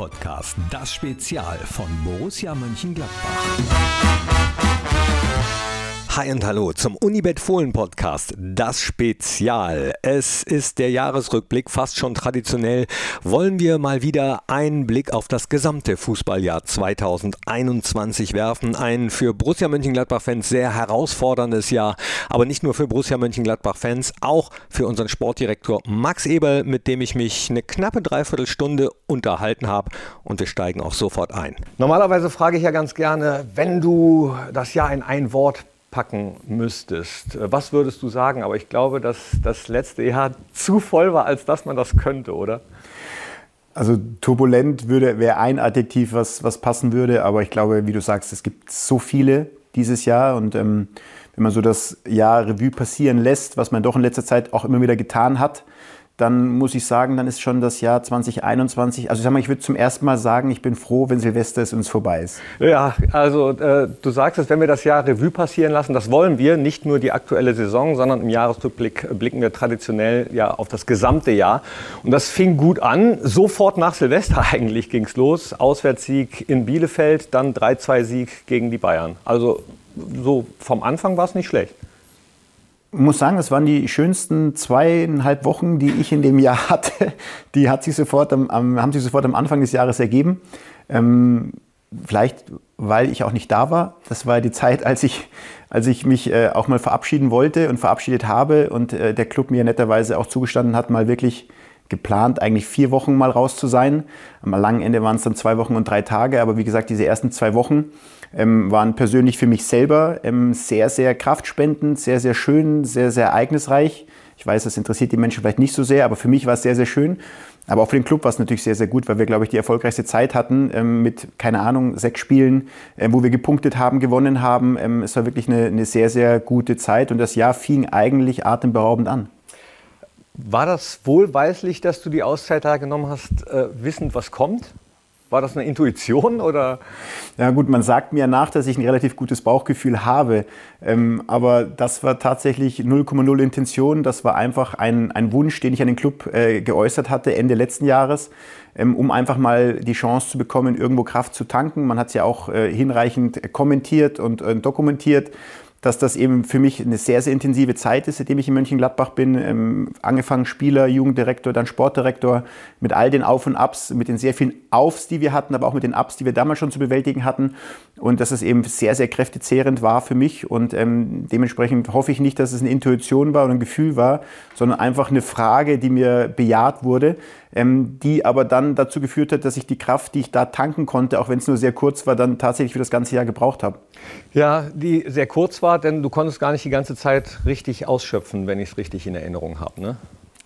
Podcast, das Spezial von Borussia Mönchengladbach. Hi und hallo zum Unibet Fohlen Podcast, das Spezial. Es ist der Jahresrückblick, fast schon traditionell. Wollen wir mal wieder einen Blick auf das gesamte Fußballjahr 2021 werfen. Ein für Borussia Mönchengladbach-Fans sehr herausforderndes Jahr, aber nicht nur für Borussia Mönchengladbach-Fans, auch für unseren Sportdirektor Max Eberl, mit dem ich mich eine knappe Dreiviertelstunde unterhalten habe. Und wir steigen auch sofort ein. Normalerweise frage ich ja ganz gerne, wenn du das Jahr in ein Wort packen müsstest, was würdest du sagen? Aber ich glaube, dass das letzte Jahr zu voll war, als dass man das könnte, oder? Also turbulent würde, wäre ein Adjektiv, was, was passen würde, aber ich glaube, wie du sagst, es gibt so viele dieses Jahr und ähm, wenn man so das Jahr Revue passieren lässt, was man doch in letzter Zeit auch immer wieder getan hat, dann muss ich sagen, dann ist schon das Jahr 2021. Also ich sag mal, ich würde zum ersten Mal sagen, ich bin froh, wenn Silvester es vorbei ist. Ja, also äh, du sagst es, wenn wir das Jahr Revue passieren lassen, das wollen wir, nicht nur die aktuelle Saison, sondern im Jahresrückblick blicken wir traditionell ja auf das gesamte Jahr. Und das fing gut an, sofort nach Silvester eigentlich ging es los. Auswärtssieg in Bielefeld, dann 3-2-Sieg gegen die Bayern. Also so vom Anfang war es nicht schlecht muss sagen, das waren die schönsten zweieinhalb Wochen, die ich in dem Jahr hatte. Die hat sich sofort am, am haben sich sofort am Anfang des Jahres ergeben. Ähm, vielleicht, weil ich auch nicht da war. Das war die Zeit, als ich, als ich mich äh, auch mal verabschieden wollte und verabschiedet habe und äh, der Club mir netterweise auch zugestanden hat, mal wirklich geplant, eigentlich vier Wochen mal raus zu sein. Am langen Ende waren es dann zwei Wochen und drei Tage, aber wie gesagt, diese ersten zwei Wochen ähm, waren persönlich für mich selber ähm, sehr, sehr kraftspendend, sehr, sehr schön, sehr, sehr ereignisreich. Ich weiß, das interessiert die Menschen vielleicht nicht so sehr, aber für mich war es sehr, sehr schön. Aber auch für den Club war es natürlich sehr, sehr gut, weil wir, glaube ich, die erfolgreichste Zeit hatten ähm, mit, keine Ahnung, sechs Spielen, äh, wo wir gepunktet haben, gewonnen haben. Ähm, es war wirklich eine, eine sehr, sehr gute Zeit und das Jahr fing eigentlich atemberaubend an. War das wohlweislich, dass du die Auszeit da genommen hast, äh, wissend, was kommt? War das eine Intuition oder? Ja gut, man sagt mir nach, dass ich ein relativ gutes Bauchgefühl habe. Ähm, aber das war tatsächlich 0,0 Intention. Das war einfach ein, ein Wunsch, den ich an den Club äh, geäußert hatte Ende letzten Jahres, ähm, um einfach mal die Chance zu bekommen, irgendwo Kraft zu tanken. Man hat es ja auch äh, hinreichend kommentiert und äh, dokumentiert dass das eben für mich eine sehr, sehr intensive Zeit ist, seitdem ich in Mönchengladbach bin. Ähm, angefangen Spieler, Jugenddirektor, dann Sportdirektor, mit all den Auf und Abs, mit den sehr vielen Aufs, die wir hatten, aber auch mit den Ups, die wir damals schon zu bewältigen hatten. Und dass es eben sehr, sehr kräftezehrend war für mich. Und ähm, dementsprechend hoffe ich nicht, dass es eine Intuition war oder ein Gefühl war, sondern einfach eine Frage, die mir bejaht wurde, ähm, die aber dann dazu geführt hat, dass ich die Kraft, die ich da tanken konnte, auch wenn es nur sehr kurz war, dann tatsächlich für das ganze Jahr gebraucht habe. Ja, die sehr kurz war, denn du konntest gar nicht die ganze Zeit richtig ausschöpfen, wenn ich es richtig in Erinnerung habe. Ne?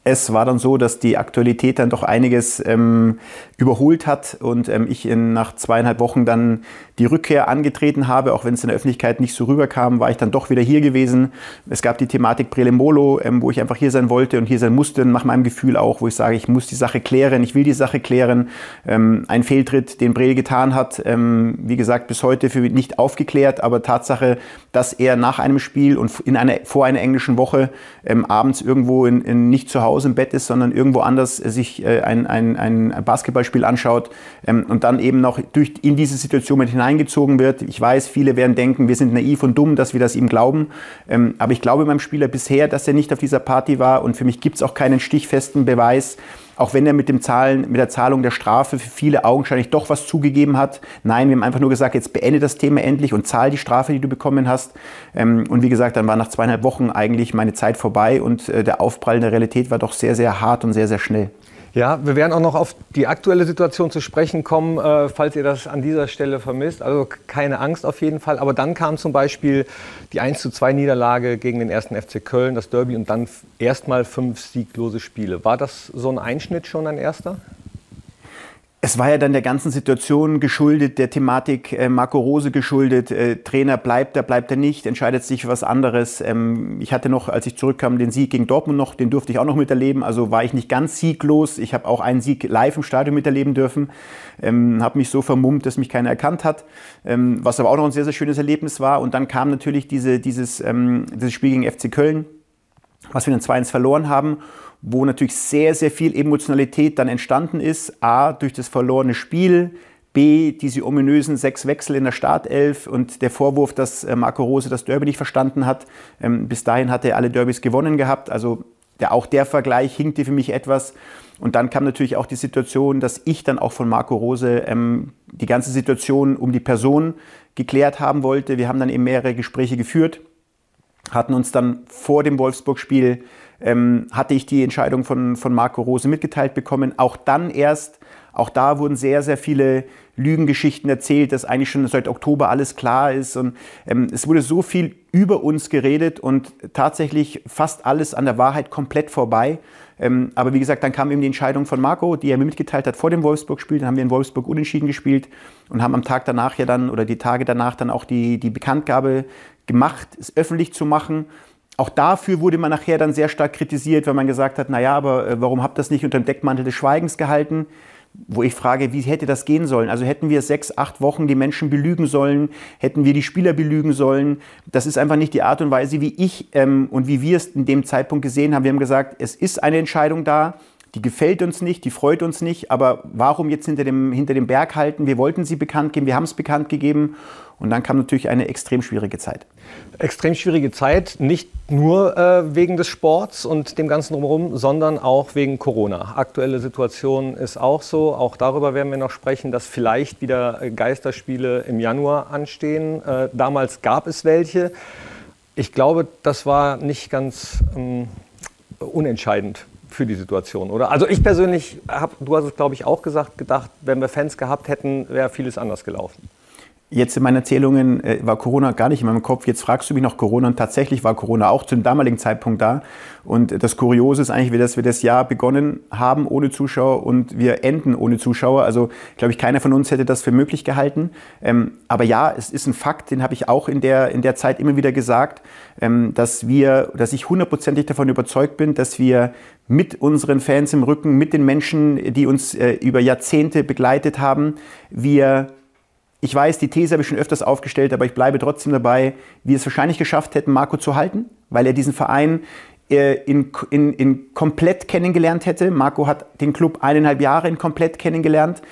es war dann so, dass die Aktualität dann doch einiges ähm, überholt hat und ähm, ich in, nach zweieinhalb Wochen dann die Rückkehr angetreten habe, auch wenn es in der Öffentlichkeit nicht so rüberkam, war ich dann doch wieder hier gewesen. Es gab die Thematik Prelembolo, ähm, wo ich einfach hier sein wollte und hier sein musste, nach meinem Gefühl auch, wo ich sage, ich muss die Sache klären, ich will die Sache klären. Ähm, ein Fehltritt, den Brel getan hat, ähm, wie gesagt, bis heute für nicht aufgeklärt, aber Tatsache, dass er nach einem Spiel und in einer, vor einer englischen Woche ähm, abends irgendwo in, in nicht zu Hause im Bett ist, sondern irgendwo anders sich äh, ein, ein, ein Basketballspiel anschaut ähm, und dann eben noch durch, in diese Situation mit hineingezogen wird. Ich weiß, viele werden denken, wir sind naiv und dumm, dass wir das ihm glauben. Ähm, aber ich glaube meinem Spieler bisher, dass er nicht auf dieser Party war und für mich gibt es auch keinen stichfesten Beweis, auch wenn er mit, dem Zahlen, mit der Zahlung der Strafe für viele augenscheinlich doch was zugegeben hat. Nein, wir haben einfach nur gesagt, jetzt beende das Thema endlich und zahl die Strafe, die du bekommen hast. Ähm, und wie gesagt, dann war nach zweieinhalb Wochen eigentlich meine Zeit vorbei und äh, der Aufprall in der Realität war doch sehr, sehr hart und sehr, sehr schnell. Ja, wir werden auch noch auf die aktuelle Situation zu sprechen kommen, äh, falls ihr das an dieser Stelle vermisst. Also keine Angst auf jeden Fall. Aber dann kam zum Beispiel die 1 zu 2 Niederlage gegen den ersten FC Köln, das Derby und dann erstmal fünf sieglose Spiele. War das so ein Einschnitt schon ein erster? Es war ja dann der ganzen Situation geschuldet, der Thematik äh, Marco Rose geschuldet. Äh, Trainer bleibt er, bleibt er nicht, entscheidet sich für was anderes. Ähm, ich hatte noch, als ich zurückkam, den Sieg gegen Dortmund noch, den durfte ich auch noch miterleben. Also war ich nicht ganz sieglos. Ich habe auch einen Sieg live im Stadion miterleben dürfen. Ähm, habe mich so vermummt, dass mich keiner erkannt hat. Ähm, was aber auch noch ein sehr, sehr schönes Erlebnis war. Und dann kam natürlich diese, dieses, ähm, dieses Spiel gegen FC Köln, was wir dann 2-1 verloren haben wo natürlich sehr, sehr viel Emotionalität dann entstanden ist. A, durch das verlorene Spiel, B, diese ominösen sechs Wechsel in der Startelf und der Vorwurf, dass äh, Marco Rose das Derby nicht verstanden hat. Ähm, bis dahin hat er alle Derbys gewonnen gehabt. Also der, auch der Vergleich hinkte für mich etwas. Und dann kam natürlich auch die Situation, dass ich dann auch von Marco Rose ähm, die ganze Situation um die Person geklärt haben wollte. Wir haben dann eben mehrere Gespräche geführt, hatten uns dann vor dem Wolfsburg-Spiel, ähm, hatte ich die Entscheidung von, von Marco Rose mitgeteilt bekommen. Auch dann erst, auch da wurden sehr, sehr viele Lügengeschichten erzählt, dass eigentlich schon seit Oktober alles klar ist. Und ähm, es wurde so viel über uns geredet und tatsächlich fast alles an der Wahrheit komplett vorbei. Ähm, aber wie gesagt, dann kam eben die Entscheidung von Marco, die er mir mitgeteilt hat vor dem Wolfsburg-Spiel. Dann haben wir in Wolfsburg unentschieden gespielt und haben am Tag danach ja dann oder die Tage danach dann auch die, die Bekanntgabe gemacht, es öffentlich zu machen. Auch dafür wurde man nachher dann sehr stark kritisiert, weil man gesagt hat, naja, aber äh, warum habt ihr das nicht unter dem Deckmantel des Schweigens gehalten? wo ich frage, wie hätte das gehen sollen? Also hätten wir sechs, acht Wochen die Menschen belügen sollen, hätten wir die Spieler belügen sollen. Das ist einfach nicht die Art und Weise, wie ich ähm, und wie wir es in dem Zeitpunkt gesehen haben. Wir haben gesagt, es ist eine Entscheidung da, die gefällt uns nicht, die freut uns nicht, aber warum jetzt hinter dem, hinter dem Berg halten? Wir wollten sie bekannt geben, wir haben es bekannt gegeben und dann kam natürlich eine extrem schwierige Zeit. Extrem schwierige Zeit, nicht nur äh, wegen des Sports und dem Ganzen drumherum, sondern auch wegen Corona. Aktuelle Situation ist auch so. Auch darüber werden wir noch sprechen, dass vielleicht wieder Geisterspiele im Januar anstehen. Äh, damals gab es welche. Ich glaube, das war nicht ganz ähm, unentscheidend für die Situation, oder? Also ich persönlich habe, du hast es glaube ich auch gesagt, gedacht, wenn wir Fans gehabt hätten, wäre vieles anders gelaufen. Jetzt in meinen Erzählungen äh, war Corona gar nicht in meinem Kopf. Jetzt fragst du mich noch Corona und tatsächlich war Corona auch zu dem damaligen Zeitpunkt da. Und das Kuriose ist eigentlich, dass wir das Jahr begonnen haben ohne Zuschauer und wir enden ohne Zuschauer. Also glaube ich, keiner von uns hätte das für möglich gehalten. Ähm, aber ja, es ist ein Fakt, den habe ich auch in der, in der Zeit immer wieder gesagt, ähm, dass wir, dass ich hundertprozentig davon überzeugt bin, dass wir mit unseren Fans im Rücken, mit den Menschen, die uns äh, über Jahrzehnte begleitet haben, wir ich weiß, die These habe ich schon öfters aufgestellt, aber ich bleibe trotzdem dabei, wir es wahrscheinlich geschafft hätten, Marco zu halten, weil er diesen Verein äh, in, in, in komplett kennengelernt hätte. Marco hat den Club eineinhalb Jahre in komplett kennengelernt.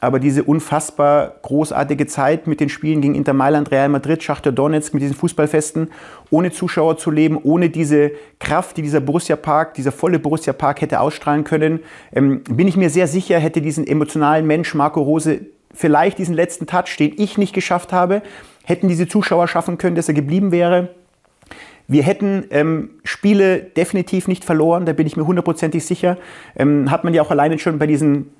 Aber diese unfassbar großartige Zeit mit den Spielen gegen Inter Mailand, Real Madrid, Schachter Donetsk, mit diesen Fußballfesten, ohne Zuschauer zu leben, ohne diese Kraft, die dieser Borussia Park, dieser volle Borussia Park hätte ausstrahlen können, ähm, bin ich mir sehr sicher, hätte diesen emotionalen Mensch Marco Rose vielleicht diesen letzten Touch, den ich nicht geschafft habe, hätten diese Zuschauer schaffen können, dass er geblieben wäre. Wir hätten ähm, Spiele definitiv nicht verloren, da bin ich mir hundertprozentig sicher. Ähm, hat man ja auch alleine schon bei diesen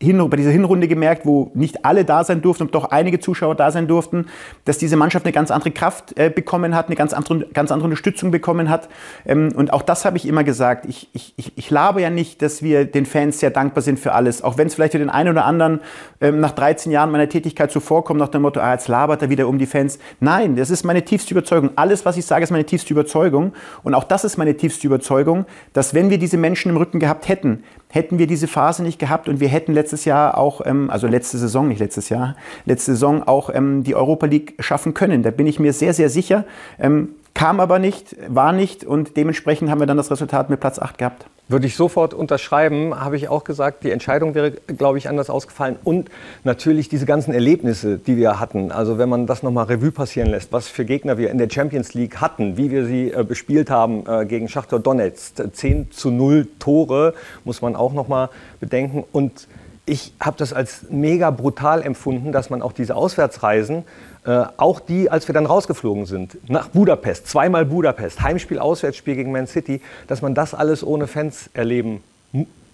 bei dieser Hinrunde gemerkt, wo nicht alle da sein durften und doch einige Zuschauer da sein durften, dass diese Mannschaft eine ganz andere Kraft äh, bekommen hat, eine ganz andere, ganz andere Unterstützung bekommen hat. Ähm, und auch das habe ich immer gesagt. Ich, ich, ich labe ja nicht, dass wir den Fans sehr dankbar sind für alles. Auch wenn es vielleicht für den einen oder anderen ähm, nach 13 Jahren meiner Tätigkeit zuvorkommt, nach dem Motto, ah, jetzt labert er wieder um die Fans. Nein, das ist meine tiefste Überzeugung. Alles, was ich sage, ist meine tiefste Überzeugung. Und auch das ist meine tiefste Überzeugung, dass wenn wir diese Menschen im Rücken gehabt hätten, hätten wir diese Phase nicht gehabt und wir hätten letztes Jahr auch, ähm, also letzte Saison, nicht letztes Jahr, letzte Saison auch ähm, die Europa League schaffen können. Da bin ich mir sehr, sehr sicher. Ähm, kam aber nicht, war nicht und dementsprechend haben wir dann das Resultat mit Platz 8 gehabt. Würde ich sofort unterschreiben, habe ich auch gesagt, die Entscheidung wäre, glaube ich, anders ausgefallen. Und natürlich diese ganzen Erlebnisse, die wir hatten. Also wenn man das nochmal Revue passieren lässt, was für Gegner wir in der Champions League hatten, wie wir sie äh, bespielt haben äh, gegen Schachtor Donetsk. 10 zu 0 Tore, muss man auch nochmal bedenken. Und ich habe das als mega brutal empfunden, dass man auch diese Auswärtsreisen äh, auch die, als wir dann rausgeflogen sind, nach Budapest, zweimal Budapest, Heimspiel, Auswärtsspiel gegen Man City, dass man das alles ohne Fans erleben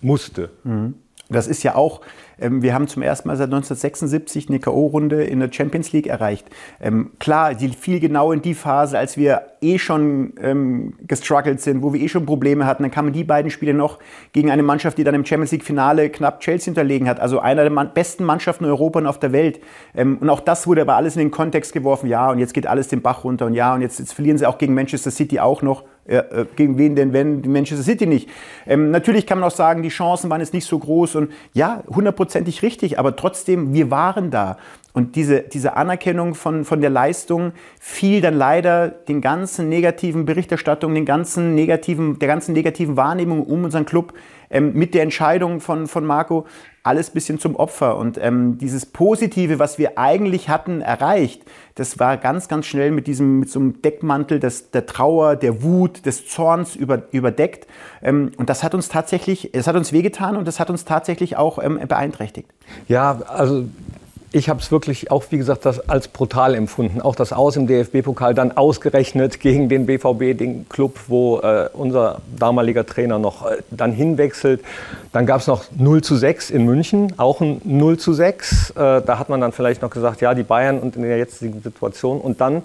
musste. Mhm. Das ist ja auch wir haben zum ersten Mal seit 1976 eine K.O.-Runde in der Champions League erreicht. Ähm, klar, die fiel genau in die Phase, als wir eh schon ähm, gestruggelt sind, wo wir eh schon Probleme hatten. Dann kamen die beiden Spiele noch gegen eine Mannschaft, die dann im Champions League-Finale knapp Chelsea unterlegen hat. Also einer der besten Mannschaften in Europa und auf der Welt. Ähm, und auch das wurde aber alles in den Kontext geworfen. Ja, und jetzt geht alles den Bach runter. Und ja, und jetzt, jetzt verlieren sie auch gegen Manchester City auch noch. Ja, äh, gegen wen denn, wenn die Manchester City nicht? Ähm, natürlich kann man auch sagen, die Chancen waren jetzt nicht so groß und ja, hundertprozentig richtig, aber trotzdem, wir waren da. Und diese, diese Anerkennung von, von der Leistung fiel dann leider den ganzen negativen Berichterstattungen, den ganzen negativen, der ganzen negativen Wahrnehmung um unseren Club ähm, mit der Entscheidung von, von Marco alles ein bisschen zum Opfer. Und ähm, dieses Positive, was wir eigentlich hatten, erreicht, das war ganz, ganz schnell mit diesem, mit so einem Deckmantel des, der Trauer, der Wut, des Zorns über, überdeckt. Ähm, und das hat uns tatsächlich, es hat uns wehgetan und das hat uns tatsächlich auch ähm, beeinträchtigt. Ja, also ich habe es wirklich auch, wie gesagt, das als brutal empfunden. Auch das Aus im DFB-Pokal dann ausgerechnet gegen den BVB, den Club, wo äh, unser damaliger Trainer noch äh, dann hinwechselt. Dann gab es noch 0 zu 6 in München, auch ein 0 zu 6. Äh, da hat man dann vielleicht noch gesagt, ja, die Bayern und in der jetzigen Situation. Und dann,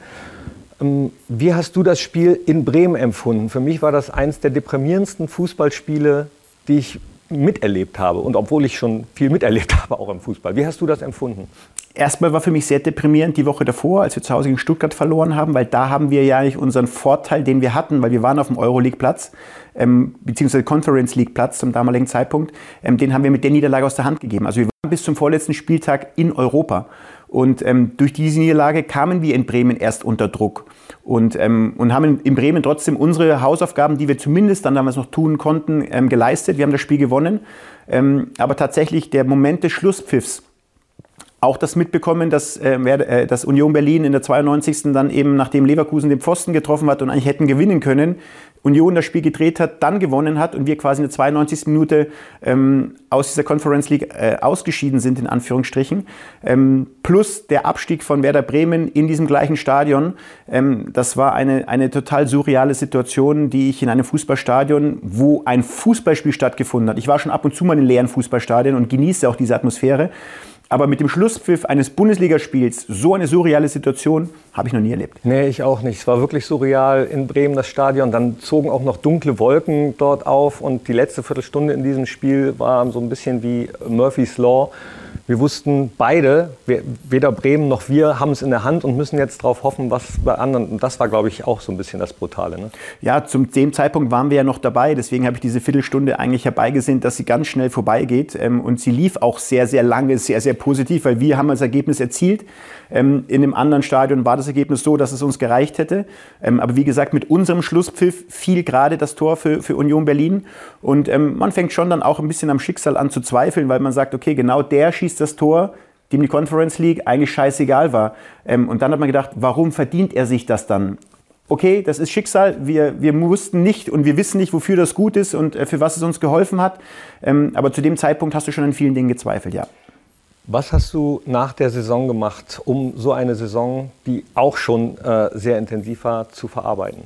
ähm, wie hast du das Spiel in Bremen empfunden? Für mich war das eines der deprimierendsten Fußballspiele, die ich miterlebt habe und obwohl ich schon viel miterlebt habe, auch im Fußball. Wie hast du das empfunden? Erstmal war für mich sehr deprimierend die Woche davor, als wir zu Hause gegen Stuttgart verloren haben, weil da haben wir ja nicht unseren Vorteil, den wir hatten, weil wir waren auf dem Euroleague-Platz, ähm, beziehungsweise Conference League-Platz zum damaligen Zeitpunkt, ähm, den haben wir mit der Niederlage aus der Hand gegeben. Also wir waren bis zum vorletzten Spieltag in Europa. Und ähm, durch diese Niederlage kamen wir in Bremen erst unter Druck und, ähm, und haben in Bremen trotzdem unsere Hausaufgaben, die wir zumindest dann damals noch tun konnten, ähm, geleistet. Wir haben das Spiel gewonnen. Ähm, aber tatsächlich der Moment des Schlusspfiffs, auch das mitbekommen, dass, äh, äh dass Union Berlin in der 92. dann eben, nachdem Leverkusen den Pfosten getroffen hat und eigentlich hätten gewinnen können, Union das Spiel gedreht hat, dann gewonnen hat und wir quasi in der 92. Minute ähm, aus dieser Conference League äh, ausgeschieden sind, in Anführungsstrichen. Ähm, plus der Abstieg von Werder Bremen in diesem gleichen Stadion. Ähm, das war eine, eine total surreale Situation, die ich in einem Fußballstadion, wo ein Fußballspiel stattgefunden hat. Ich war schon ab und zu mal in leeren Fußballstadien und genieße auch diese Atmosphäre. Aber mit dem Schlusspfiff eines Bundesligaspiels so eine surreale Situation habe ich noch nie erlebt. Nee, ich auch nicht. Es war wirklich surreal in Bremen, das Stadion. Dann zogen auch noch dunkle Wolken dort auf und die letzte Viertelstunde in diesem Spiel war so ein bisschen wie Murphy's Law. Wir wussten beide, weder Bremen noch wir haben es in der Hand und müssen jetzt darauf hoffen, was bei anderen. Und das war, glaube ich, auch so ein bisschen das Brutale. Ne? Ja, zum dem Zeitpunkt waren wir ja noch dabei. Deswegen habe ich diese Viertelstunde eigentlich herbeigesehen, dass sie ganz schnell vorbeigeht. Ähm, und sie lief auch sehr, sehr lange, sehr, sehr positiv, weil wir haben das Ergebnis erzielt. Ähm, in einem anderen Stadion war das Ergebnis so, dass es uns gereicht hätte. Ähm, aber wie gesagt, mit unserem Schlusspfiff fiel gerade das Tor für, für Union Berlin. Und man fängt schon dann auch ein bisschen am Schicksal an zu zweifeln, weil man sagt, okay, genau der schießt das Tor, dem die Conference League eigentlich scheißegal war. Ähm, und dann hat man gedacht, warum verdient er sich das dann? Okay, das ist Schicksal. Wir, wir wussten nicht und wir wissen nicht, wofür das gut ist und äh, für was es uns geholfen hat. Ähm, aber zu dem Zeitpunkt hast du schon an vielen Dingen gezweifelt, ja. Was hast du nach der Saison gemacht, um so eine Saison, die auch schon äh, sehr intensiv war, zu verarbeiten?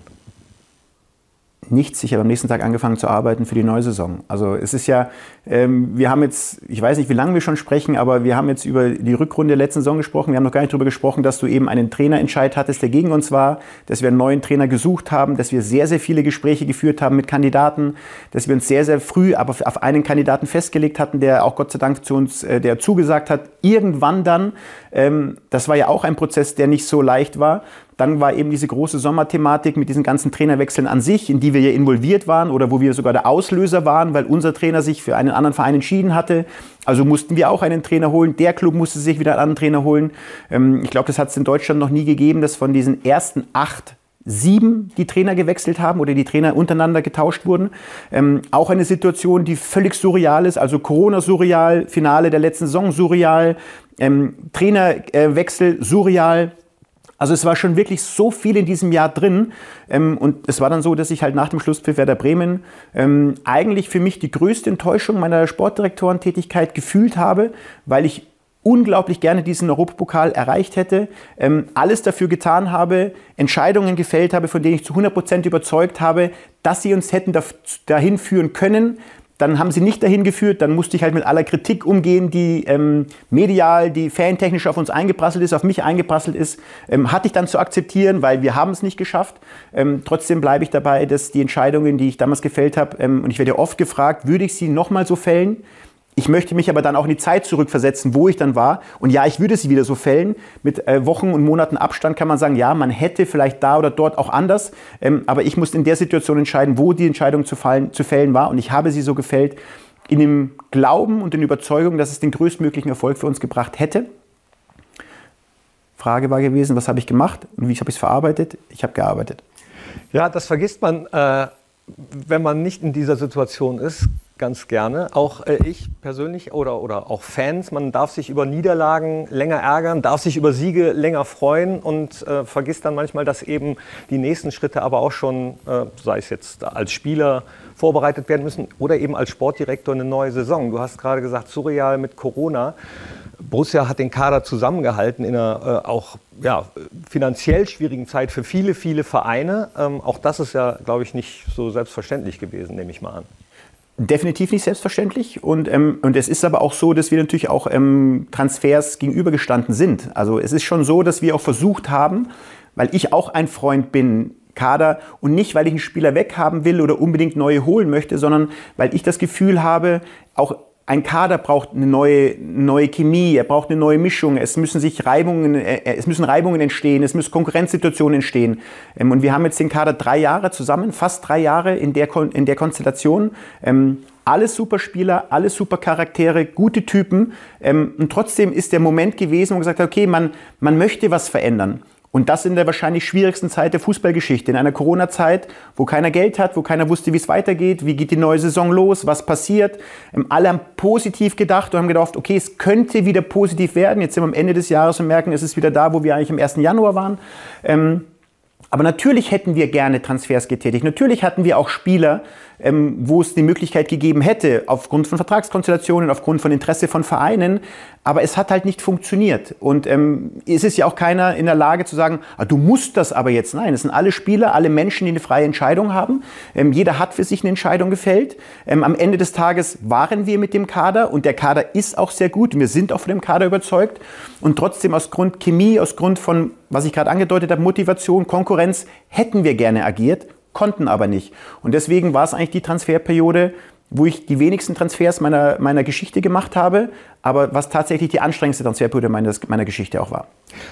Nichts. Ich habe am nächsten Tag angefangen zu arbeiten für die neue Saison. Also es ist ja, ähm, wir haben jetzt, ich weiß nicht, wie lange wir schon sprechen, aber wir haben jetzt über die Rückrunde der letzten Saison gesprochen. Wir haben noch gar nicht darüber gesprochen, dass du eben einen Trainerentscheid hattest, der gegen uns war, dass wir einen neuen Trainer gesucht haben, dass wir sehr, sehr viele Gespräche geführt haben mit Kandidaten, dass wir uns sehr, sehr früh aber auf einen Kandidaten festgelegt hatten, der auch Gott sei Dank zu uns, äh, der zugesagt hat, irgendwann dann, ähm, das war ja auch ein Prozess, der nicht so leicht war, dann war eben diese große Sommerthematik mit diesen ganzen Trainerwechseln an sich, in die wir ja involviert waren oder wo wir sogar der Auslöser waren, weil unser Trainer sich für einen anderen Verein entschieden hatte. Also mussten wir auch einen Trainer holen. Der Club musste sich wieder einen anderen Trainer holen. Ähm, ich glaube, das hat es in Deutschland noch nie gegeben, dass von diesen ersten acht sieben die Trainer gewechselt haben oder die Trainer untereinander getauscht wurden. Ähm, auch eine Situation, die völlig surreal ist, also Corona-surreal, Finale der letzten Saison surreal, ähm, Trainerwechsel surreal. Also es war schon wirklich so viel in diesem Jahr drin. Ähm, und es war dann so, dass ich halt nach dem Schlusspfiff Werder Bremen ähm, eigentlich für mich die größte Enttäuschung meiner Sportdirektorentätigkeit gefühlt habe, weil ich unglaublich gerne diesen Europapokal erreicht hätte, ähm, alles dafür getan habe, Entscheidungen gefällt habe, von denen ich zu 100% überzeugt habe, dass sie uns hätten dahin führen können, dann haben sie nicht dahin geführt, dann musste ich halt mit aller Kritik umgehen, die ähm, medial, die fantechnisch auf uns eingeprasselt ist, auf mich eingeprasselt ist, ähm, hatte ich dann zu akzeptieren, weil wir haben es nicht geschafft. Ähm, trotzdem bleibe ich dabei, dass die Entscheidungen, die ich damals gefällt habe, ähm, und ich werde oft gefragt, würde ich sie nochmal so fällen? Ich möchte mich aber dann auch in die Zeit zurückversetzen, wo ich dann war. Und ja, ich würde sie wieder so fällen. Mit äh, Wochen und Monaten Abstand kann man sagen, ja, man hätte vielleicht da oder dort auch anders. Ähm, aber ich musste in der Situation entscheiden, wo die Entscheidung zu, fallen, zu fällen war. Und ich habe sie so gefällt, in dem Glauben und in der Überzeugung, dass es den größtmöglichen Erfolg für uns gebracht hätte. Frage war gewesen, was habe ich gemacht und wie habe ich es verarbeitet? Ich habe gearbeitet. Ja, das vergisst man, äh, wenn man nicht in dieser Situation ist, ganz gerne. Auch äh, ich persönlich oder, oder auch Fans, man darf sich über Niederlagen länger ärgern, darf sich über Siege länger freuen und äh, vergisst dann manchmal, dass eben die nächsten Schritte aber auch schon, äh, sei es jetzt als Spieler, vorbereitet werden müssen oder eben als Sportdirektor eine neue Saison. Du hast gerade gesagt, surreal mit Corona. Borussia hat den Kader zusammengehalten in einer äh, auch ja, finanziell schwierigen Zeit für viele, viele Vereine. Ähm, auch das ist ja, glaube ich, nicht so selbstverständlich gewesen, nehme ich mal an. Definitiv nicht selbstverständlich. Und, ähm, und es ist aber auch so, dass wir natürlich auch ähm, Transfers gegenübergestanden sind. Also es ist schon so, dass wir auch versucht haben, weil ich auch ein Freund bin, Kader und nicht, weil ich einen Spieler weghaben will oder unbedingt neue holen möchte, sondern weil ich das Gefühl habe, auch ein Kader braucht eine neue, neue Chemie, er braucht eine neue Mischung, es müssen sich Reibungen, äh, äh, es müssen Reibungen entstehen, es müssen Konkurrenzsituationen entstehen. Ähm, und wir haben jetzt den Kader drei Jahre zusammen, fast drei Jahre in der, in der Konstellation. Ähm, alles super Spieler, alles super Charaktere, gute Typen. Ähm, und trotzdem ist der Moment gewesen, wo man gesagt hat, okay, man, man möchte was verändern. Und das in der wahrscheinlich schwierigsten Zeit der Fußballgeschichte, in einer Corona-Zeit, wo keiner Geld hat, wo keiner wusste, wie es weitergeht, wie geht die neue Saison los, was passiert. Ähm, alle haben positiv gedacht und haben gedacht, okay, es könnte wieder positiv werden. Jetzt sind wir am Ende des Jahres und merken, es ist wieder da, wo wir eigentlich am 1. Januar waren. Ähm, aber natürlich hätten wir gerne Transfers getätigt. Natürlich hatten wir auch Spieler, ähm, wo es die Möglichkeit gegeben hätte, aufgrund von Vertragskonstellationen, aufgrund von Interesse von Vereinen. Aber es hat halt nicht funktioniert. Und ähm, es ist ja auch keiner in der Lage zu sagen, ah, du musst das aber jetzt. Nein, es sind alle Spieler, alle Menschen, die eine freie Entscheidung haben. Ähm, jeder hat für sich eine Entscheidung gefällt. Ähm, am Ende des Tages waren wir mit dem Kader und der Kader ist auch sehr gut. Wir sind auch von dem Kader überzeugt. Und trotzdem aus Grund Chemie, aus Grund von, was ich gerade angedeutet habe, Motivation, Konkurrenz, hätten wir gerne agiert, konnten aber nicht. Und deswegen war es eigentlich die Transferperiode, wo ich die wenigsten Transfers meiner, meiner Geschichte gemacht habe, aber was tatsächlich die anstrengendste Transferperiode meiner, meiner Geschichte auch war.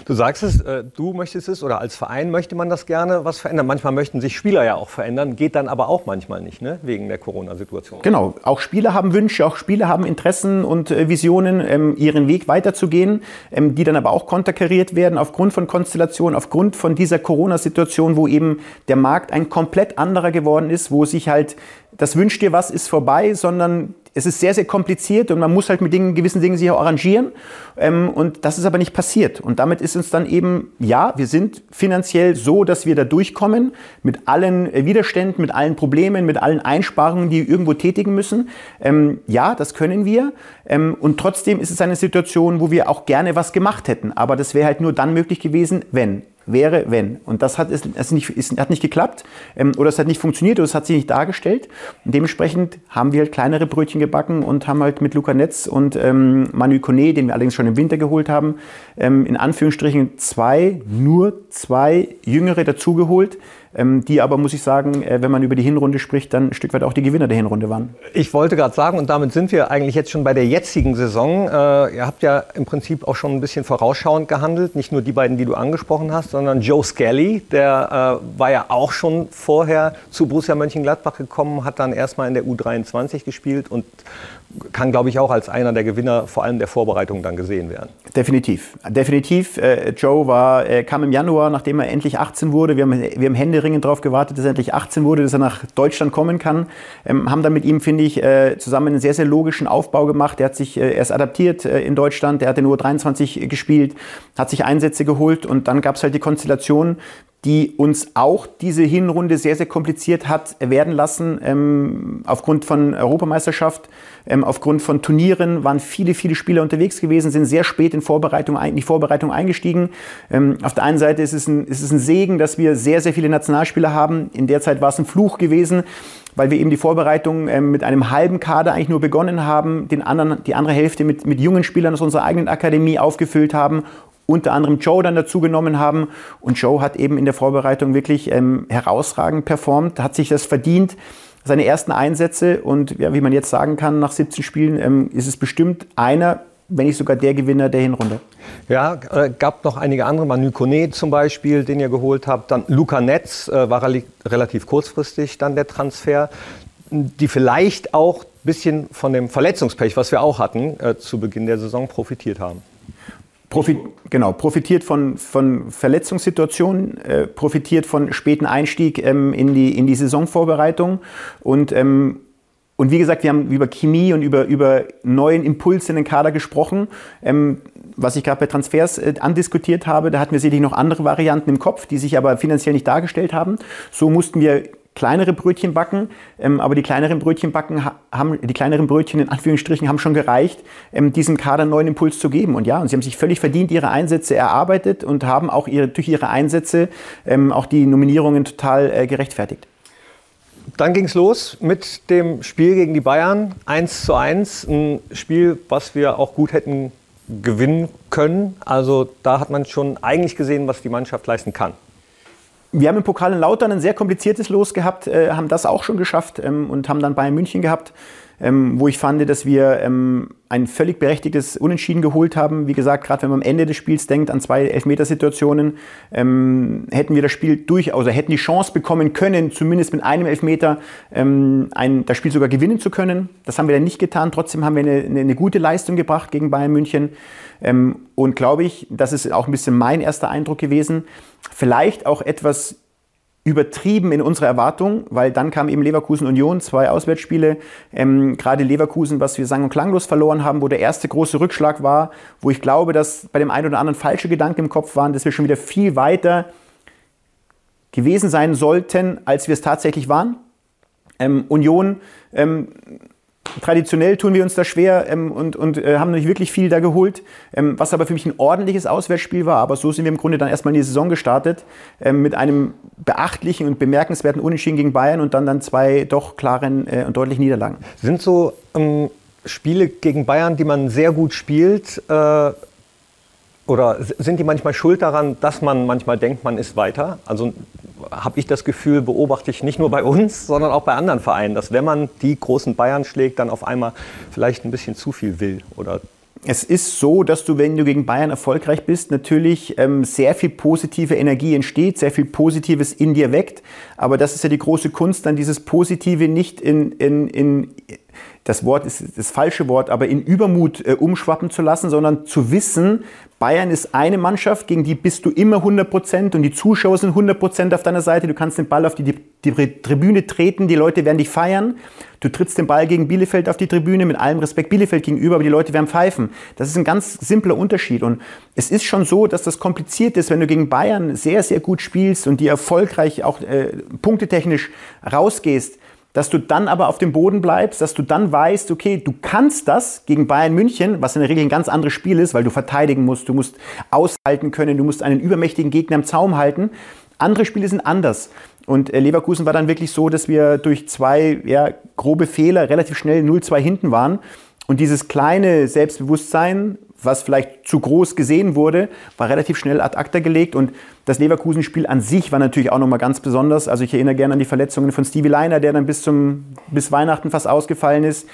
Du sagst es, äh, du möchtest es oder als Verein möchte man das gerne was verändern. Manchmal möchten sich Spieler ja auch verändern, geht dann aber auch manchmal nicht, ne? wegen der Corona-Situation. Genau, auch Spieler haben Wünsche, auch Spieler haben Interessen und äh, Visionen, ähm, ihren Weg weiterzugehen, ähm, die dann aber auch konterkariert werden aufgrund von Konstellationen, aufgrund von dieser Corona-Situation, wo eben der Markt ein komplett anderer geworden ist, wo sich halt das wünscht dir was ist vorbei, sondern es ist sehr, sehr kompliziert und man muss halt mit Dingen, gewissen Dingen sich auch arrangieren. Ähm, und das ist aber nicht passiert. Und damit ist uns dann eben, ja, wir sind finanziell so, dass wir da durchkommen mit allen äh, Widerständen, mit allen Problemen, mit allen Einsparungen, die wir irgendwo tätigen müssen. Ähm, ja, das können wir. Ähm, und trotzdem ist es eine Situation, wo wir auch gerne was gemacht hätten. Aber das wäre halt nur dann möglich gewesen, wenn wäre, wenn. Und das hat, ist, ist nicht, ist, hat nicht geklappt ähm, oder es hat nicht funktioniert oder es hat sich nicht dargestellt. Und dementsprechend haben wir halt kleinere Brötchen gebacken und haben halt mit Luca Netz und ähm, Manu Kone, den wir allerdings schon im Winter geholt haben, ähm, in Anführungsstrichen zwei, nur zwei Jüngere dazugeholt, die aber, muss ich sagen, äh, wenn man über die Hinrunde spricht, dann ein Stück weit auch die Gewinner der Hinrunde waren. Ich wollte gerade sagen, und damit sind wir eigentlich jetzt schon bei der jetzigen Saison. Äh, ihr habt ja im Prinzip auch schon ein bisschen vorausschauend gehandelt, nicht nur die beiden, die du angesprochen hast, sondern Joe Skelly, der äh, war ja auch schon vorher zu Borussia Mönchengladbach gekommen, hat dann erstmal in der U23 gespielt und kann, glaube ich, auch als einer der Gewinner vor allem der Vorbereitung dann gesehen werden. Definitiv. Definitiv. Äh, Joe war, äh, kam im Januar, nachdem er endlich 18 wurde. Wir haben, wir haben händeringend darauf gewartet, dass er endlich 18 wurde, dass er nach Deutschland kommen kann. Ähm, haben dann mit ihm, finde ich, äh, zusammen einen sehr, sehr logischen Aufbau gemacht. Er hat sich erst adaptiert in Deutschland. Er hat nur 23 gespielt, hat sich Einsätze geholt und dann gab es halt die Konstellation, die uns auch diese Hinrunde sehr, sehr kompliziert hat werden lassen. Ähm, aufgrund von Europameisterschaft, ähm, aufgrund von Turnieren waren viele, viele Spieler unterwegs gewesen, sind sehr spät in, Vorbereitung, in die Vorbereitung eingestiegen. Ähm, auf der einen Seite ist es, ein, ist es ein Segen, dass wir sehr, sehr viele Nationalspieler haben. In der Zeit war es ein Fluch gewesen, weil wir eben die Vorbereitung ähm, mit einem halben Kader eigentlich nur begonnen haben, den anderen, die andere Hälfte mit, mit jungen Spielern aus unserer eigenen Akademie aufgefüllt haben unter anderem Joe dann dazu genommen haben. Und Joe hat eben in der Vorbereitung wirklich ähm, herausragend performt, hat sich das verdient. Seine ersten Einsätze und ja, wie man jetzt sagen kann, nach 17 Spielen ähm, ist es bestimmt einer, wenn nicht sogar der Gewinner der Hinrunde. Ja, äh, gab noch einige andere, Manu Kone zum Beispiel, den ihr geholt habt. Dann Luca Netz äh, war relativ kurzfristig dann der Transfer, die vielleicht auch ein bisschen von dem Verletzungspech, was wir auch hatten, äh, zu Beginn der Saison profitiert haben. Profit, genau, profitiert von, von Verletzungssituationen, äh, profitiert von späten Einstieg ähm, in, die, in die Saisonvorbereitung und ähm, und wie gesagt, wir haben über Chemie und über, über neuen Impuls in den Kader gesprochen. Ähm, was ich gerade bei Transfers äh, andiskutiert habe, da hatten wir sicherlich noch andere Varianten im Kopf, die sich aber finanziell nicht dargestellt haben. So mussten wir kleinere Brötchen backen, ähm, aber die kleineren Brötchen backen haben, die kleineren Brötchen in Anführungsstrichen haben schon gereicht, ähm, diesem Kader neuen Impuls zu geben. Und ja, und sie haben sich völlig verdient ihre Einsätze erarbeitet und haben auch ihre, durch ihre Einsätze ähm, auch die Nominierungen total äh, gerechtfertigt. Dann ging es los mit dem Spiel gegen die Bayern, 1 zu 1. Ein Spiel, was wir auch gut hätten gewinnen können. Also da hat man schon eigentlich gesehen, was die Mannschaft leisten kann. Wir haben im Pokal in Lautern ein sehr kompliziertes Los gehabt, äh, haben das auch schon geschafft ähm, und haben dann Bayern München gehabt ähm, wo ich fand, dass wir ähm, ein völlig berechtigtes Unentschieden geholt haben. Wie gesagt, gerade wenn man am Ende des Spiels denkt an zwei Elfmetersituationen, ähm, hätten wir das Spiel durchaus, also hätten die Chance bekommen können, zumindest mit einem Elfmeter ähm, ein, das Spiel sogar gewinnen zu können. Das haben wir dann nicht getan. Trotzdem haben wir eine, eine, eine gute Leistung gebracht gegen Bayern München. Ähm, und glaube ich, das ist auch ein bisschen mein erster Eindruck gewesen, vielleicht auch etwas übertrieben in unserer Erwartung, weil dann kam eben Leverkusen Union, zwei Auswärtsspiele, ähm, gerade Leverkusen, was wir sang- und klanglos verloren haben, wo der erste große Rückschlag war, wo ich glaube, dass bei dem einen oder anderen falsche Gedanken im Kopf waren, dass wir schon wieder viel weiter gewesen sein sollten, als wir es tatsächlich waren. Ähm, Union ähm, Traditionell tun wir uns da schwer ähm, und, und äh, haben nicht wirklich viel da geholt, ähm, was aber für mich ein ordentliches Auswärtsspiel war. Aber so sind wir im Grunde dann erstmal in die Saison gestartet ähm, mit einem beachtlichen und bemerkenswerten Unentschieden gegen Bayern und dann, dann zwei doch klaren äh, und deutlichen Niederlagen. Sind so ähm, Spiele gegen Bayern, die man sehr gut spielt, äh, oder sind die manchmal schuld daran, dass man manchmal denkt, man ist weiter? Also habe ich das Gefühl, beobachte ich nicht nur bei uns, sondern auch bei anderen Vereinen, dass wenn man die großen Bayern schlägt, dann auf einmal vielleicht ein bisschen zu viel will oder es ist so, dass du, wenn du gegen Bayern erfolgreich bist, natürlich ähm, sehr viel positive Energie entsteht, sehr viel Positives in dir weckt. Aber das ist ja die große Kunst, dann dieses Positive nicht in, in, in das Wort ist das falsche Wort, aber in Übermut äh, umschwappen zu lassen, sondern zu wissen, Bayern ist eine Mannschaft, gegen die bist du immer 100 Prozent und die Zuschauer sind 100 Prozent auf deiner Seite. Du kannst den Ball auf die, die, die, Tribüne treten, die Leute werden dich feiern. Du trittst den Ball gegen Bielefeld auf die Tribüne, mit allem Respekt Bielefeld gegenüber, aber die Leute werden pfeifen. Das ist ein ganz simpler Unterschied. Und es ist schon so, dass das kompliziert ist, wenn du gegen Bayern sehr, sehr gut spielst und die erfolgreich auch äh, punktetechnisch rausgehst dass du dann aber auf dem Boden bleibst, dass du dann weißt, okay, du kannst das gegen Bayern München, was in der Regel ein ganz anderes Spiel ist, weil du verteidigen musst, du musst aushalten können, du musst einen übermächtigen Gegner im Zaum halten. Andere Spiele sind anders. Und äh, Leverkusen war dann wirklich so, dass wir durch zwei ja, grobe Fehler relativ schnell 0-2 hinten waren. Und dieses kleine Selbstbewusstsein was vielleicht zu groß gesehen wurde, war relativ schnell ad acta gelegt und das Leverkusen-Spiel an sich war natürlich auch nochmal ganz besonders. Also ich erinnere gerne an die Verletzungen von Stevie Leiner, der dann bis, zum, bis Weihnachten fast ausgefallen ist.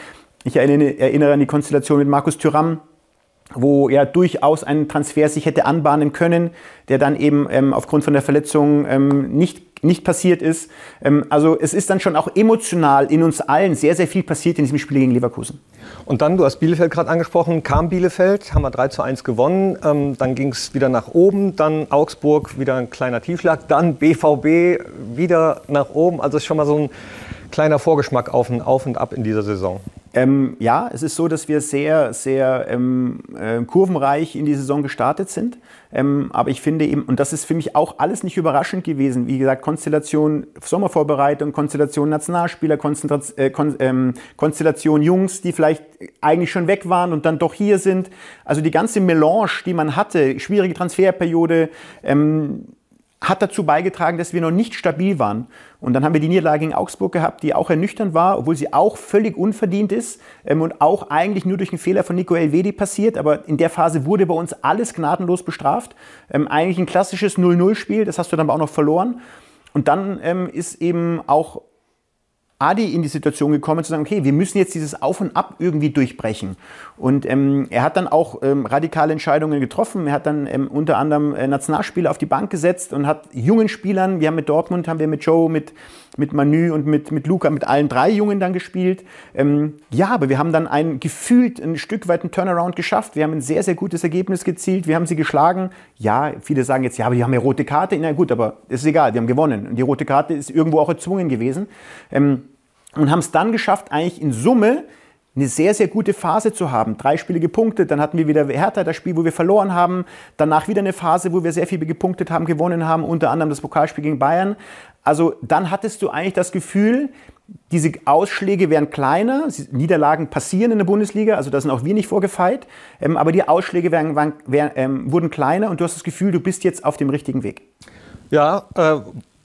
Ich erinnere, erinnere an die Konstellation mit Markus Thüram, wo er durchaus einen Transfer sich hätte anbahnen können, der dann eben ähm, aufgrund von der Verletzung ähm, nicht nicht passiert ist. Ähm, also es ist dann schon auch emotional in uns allen sehr, sehr viel passiert in diesem Spiel gegen Leverkusen. Und dann, du hast Bielefeld gerade angesprochen, kam Bielefeld, haben wir 3 zu 1 gewonnen, ähm, dann ging es wieder nach oben, dann Augsburg, wieder ein kleiner Tiefschlag, dann BVB wieder nach oben. Also es ist schon mal so ein kleiner Vorgeschmack auf ein Auf und Ab in dieser Saison. Ähm, ja, es ist so, dass wir sehr, sehr ähm, äh, kurvenreich in die Saison gestartet sind. Ähm, aber ich finde eben, und das ist für mich auch alles nicht überraschend gewesen, wie gesagt, Konstellation Sommervorbereitung, Konstellation Nationalspieler, äh, Kon ähm, Konstellation Jungs, die vielleicht eigentlich schon weg waren und dann doch hier sind. Also die ganze Melange, die man hatte, schwierige Transferperiode, ähm, hat dazu beigetragen, dass wir noch nicht stabil waren. Und dann haben wir die Niederlage in Augsburg gehabt, die auch ernüchternd war, obwohl sie auch völlig unverdient ist ähm, und auch eigentlich nur durch einen Fehler von Nico Elvedi passiert. Aber in der Phase wurde bei uns alles gnadenlos bestraft. Ähm, eigentlich ein klassisches 0-0-Spiel, das hast du dann aber auch noch verloren. Und dann ähm, ist eben auch Adi in die Situation gekommen zu sagen, okay, wir müssen jetzt dieses Auf und Ab irgendwie durchbrechen. Und ähm, er hat dann auch ähm, radikale Entscheidungen getroffen. Er hat dann ähm, unter anderem äh, Nationalspieler auf die Bank gesetzt und hat jungen Spielern, wir haben mit Dortmund, haben wir mit Joe, mit, mit Manu und mit, mit Luca, mit allen drei Jungen dann gespielt. Ähm, ja, aber wir haben dann ein gefühlt ein Stück weit einen Turnaround geschafft. Wir haben ein sehr, sehr gutes Ergebnis gezielt. Wir haben sie geschlagen. Ja, viele sagen jetzt, ja, aber die haben ja rote Karte. Na gut, aber ist egal, die haben gewonnen. Und die rote Karte ist irgendwo auch erzwungen gewesen. Ähm, und haben es dann geschafft, eigentlich in Summe eine sehr, sehr gute Phase zu haben. Drei Spiele gepunktet, dann hatten wir wieder Hertha, das Spiel, wo wir verloren haben. Danach wieder eine Phase, wo wir sehr viel gepunktet haben, gewonnen haben, unter anderem das Pokalspiel gegen Bayern. Also dann hattest du eigentlich das Gefühl, diese Ausschläge werden kleiner, Niederlagen passieren in der Bundesliga, also da sind auch wir nicht vorgefeit, ähm, aber die Ausschläge werden, werden, ähm, wurden kleiner und du hast das Gefühl, du bist jetzt auf dem richtigen Weg. Ja, äh,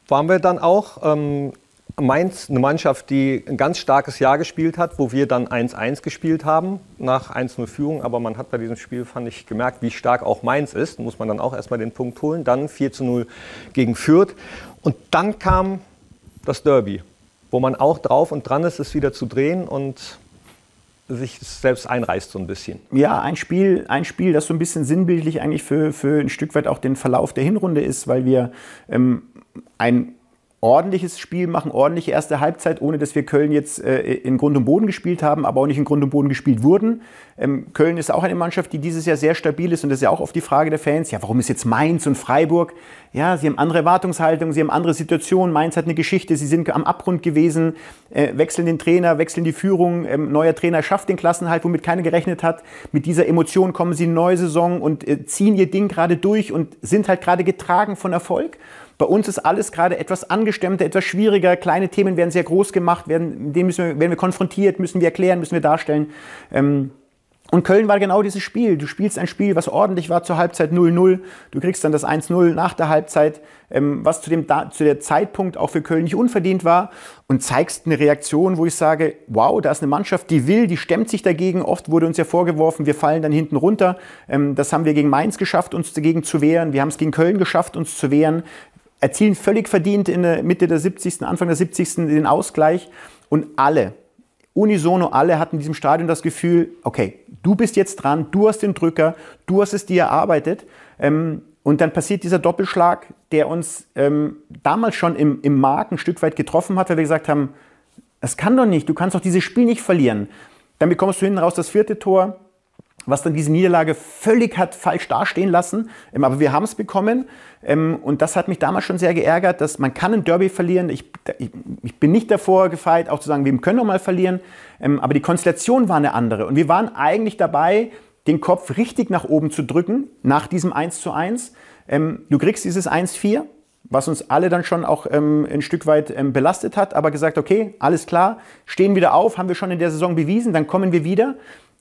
waren wir dann auch. Ähm, Mainz, eine Mannschaft, die ein ganz starkes Jahr gespielt hat, wo wir dann 1-1 gespielt haben nach 1-0 Führung. Aber man hat bei diesem Spiel, fand ich, gemerkt, wie stark auch Mainz ist. Muss man dann auch erstmal den Punkt holen. Dann 4-0 gegen Fürth. Und dann kam das Derby, wo man auch drauf und dran ist, es wieder zu drehen und sich selbst einreißt so ein bisschen. Ja, ein Spiel, ein Spiel, das so ein bisschen sinnbildlich eigentlich für, für ein Stück weit auch den Verlauf der Hinrunde ist, weil wir ähm, ein ordentliches Spiel machen, ordentliche erste Halbzeit, ohne dass wir Köln jetzt äh, in Grund und Boden gespielt haben, aber auch nicht in Grund und Boden gespielt wurden. Ähm, Köln ist auch eine Mannschaft, die dieses Jahr sehr stabil ist und das ist ja auch oft die Frage der Fans, ja, warum ist jetzt Mainz und Freiburg? Ja, sie haben andere Erwartungshaltungen, sie haben andere Situationen. Mainz hat eine Geschichte, sie sind am Abgrund gewesen, äh, wechseln den Trainer, wechseln die Führung, ähm, neuer Trainer schafft den Klassenhalt, womit keiner gerechnet hat. Mit dieser Emotion kommen sie in eine neue Saison und äh, ziehen ihr Ding gerade durch und sind halt gerade getragen von Erfolg. Bei uns ist alles gerade etwas angestemmter, etwas schwieriger. Kleine Themen werden sehr groß gemacht, werden, dem müssen wir, werden wir konfrontiert, müssen wir erklären, müssen wir darstellen. Ähm, und Köln war genau dieses Spiel. Du spielst ein Spiel, was ordentlich war zur Halbzeit 0-0. Du kriegst dann das 1-0 nach der Halbzeit, ähm, was zu dem, zu der Zeitpunkt auch für Köln nicht unverdient war. Und zeigst eine Reaktion, wo ich sage, wow, da ist eine Mannschaft, die will, die stemmt sich dagegen. Oft wurde uns ja vorgeworfen, wir fallen dann hinten runter. Ähm, das haben wir gegen Mainz geschafft, uns dagegen zu wehren. Wir haben es gegen Köln geschafft, uns zu wehren erzielen völlig verdient in der Mitte der 70., Anfang der 70. den Ausgleich. Und alle, unisono alle hatten in diesem Stadion das Gefühl, okay, du bist jetzt dran, du hast den Drücker, du hast es dir erarbeitet. Ähm, und dann passiert dieser Doppelschlag, der uns ähm, damals schon im, im Mark ein Stück weit getroffen hat, weil wir gesagt haben, das kann doch nicht, du kannst doch dieses Spiel nicht verlieren. Dann bekommst du hinten raus das vierte Tor, was dann diese Niederlage völlig hat falsch dastehen lassen. Ähm, aber wir haben es bekommen. Ähm, und das hat mich damals schon sehr geärgert, dass man kann ein Derby verlieren. Ich, ich bin nicht davor gefeit, auch zu sagen, wir können noch mal verlieren. Ähm, aber die Konstellation war eine andere. Und wir waren eigentlich dabei, den Kopf richtig nach oben zu drücken, nach diesem 1 zu 1. Du kriegst dieses 1-4, was uns alle dann schon auch ein Stück weit belastet hat, aber gesagt, okay, alles klar, stehen wieder auf, haben wir schon in der Saison bewiesen, dann kommen wir wieder.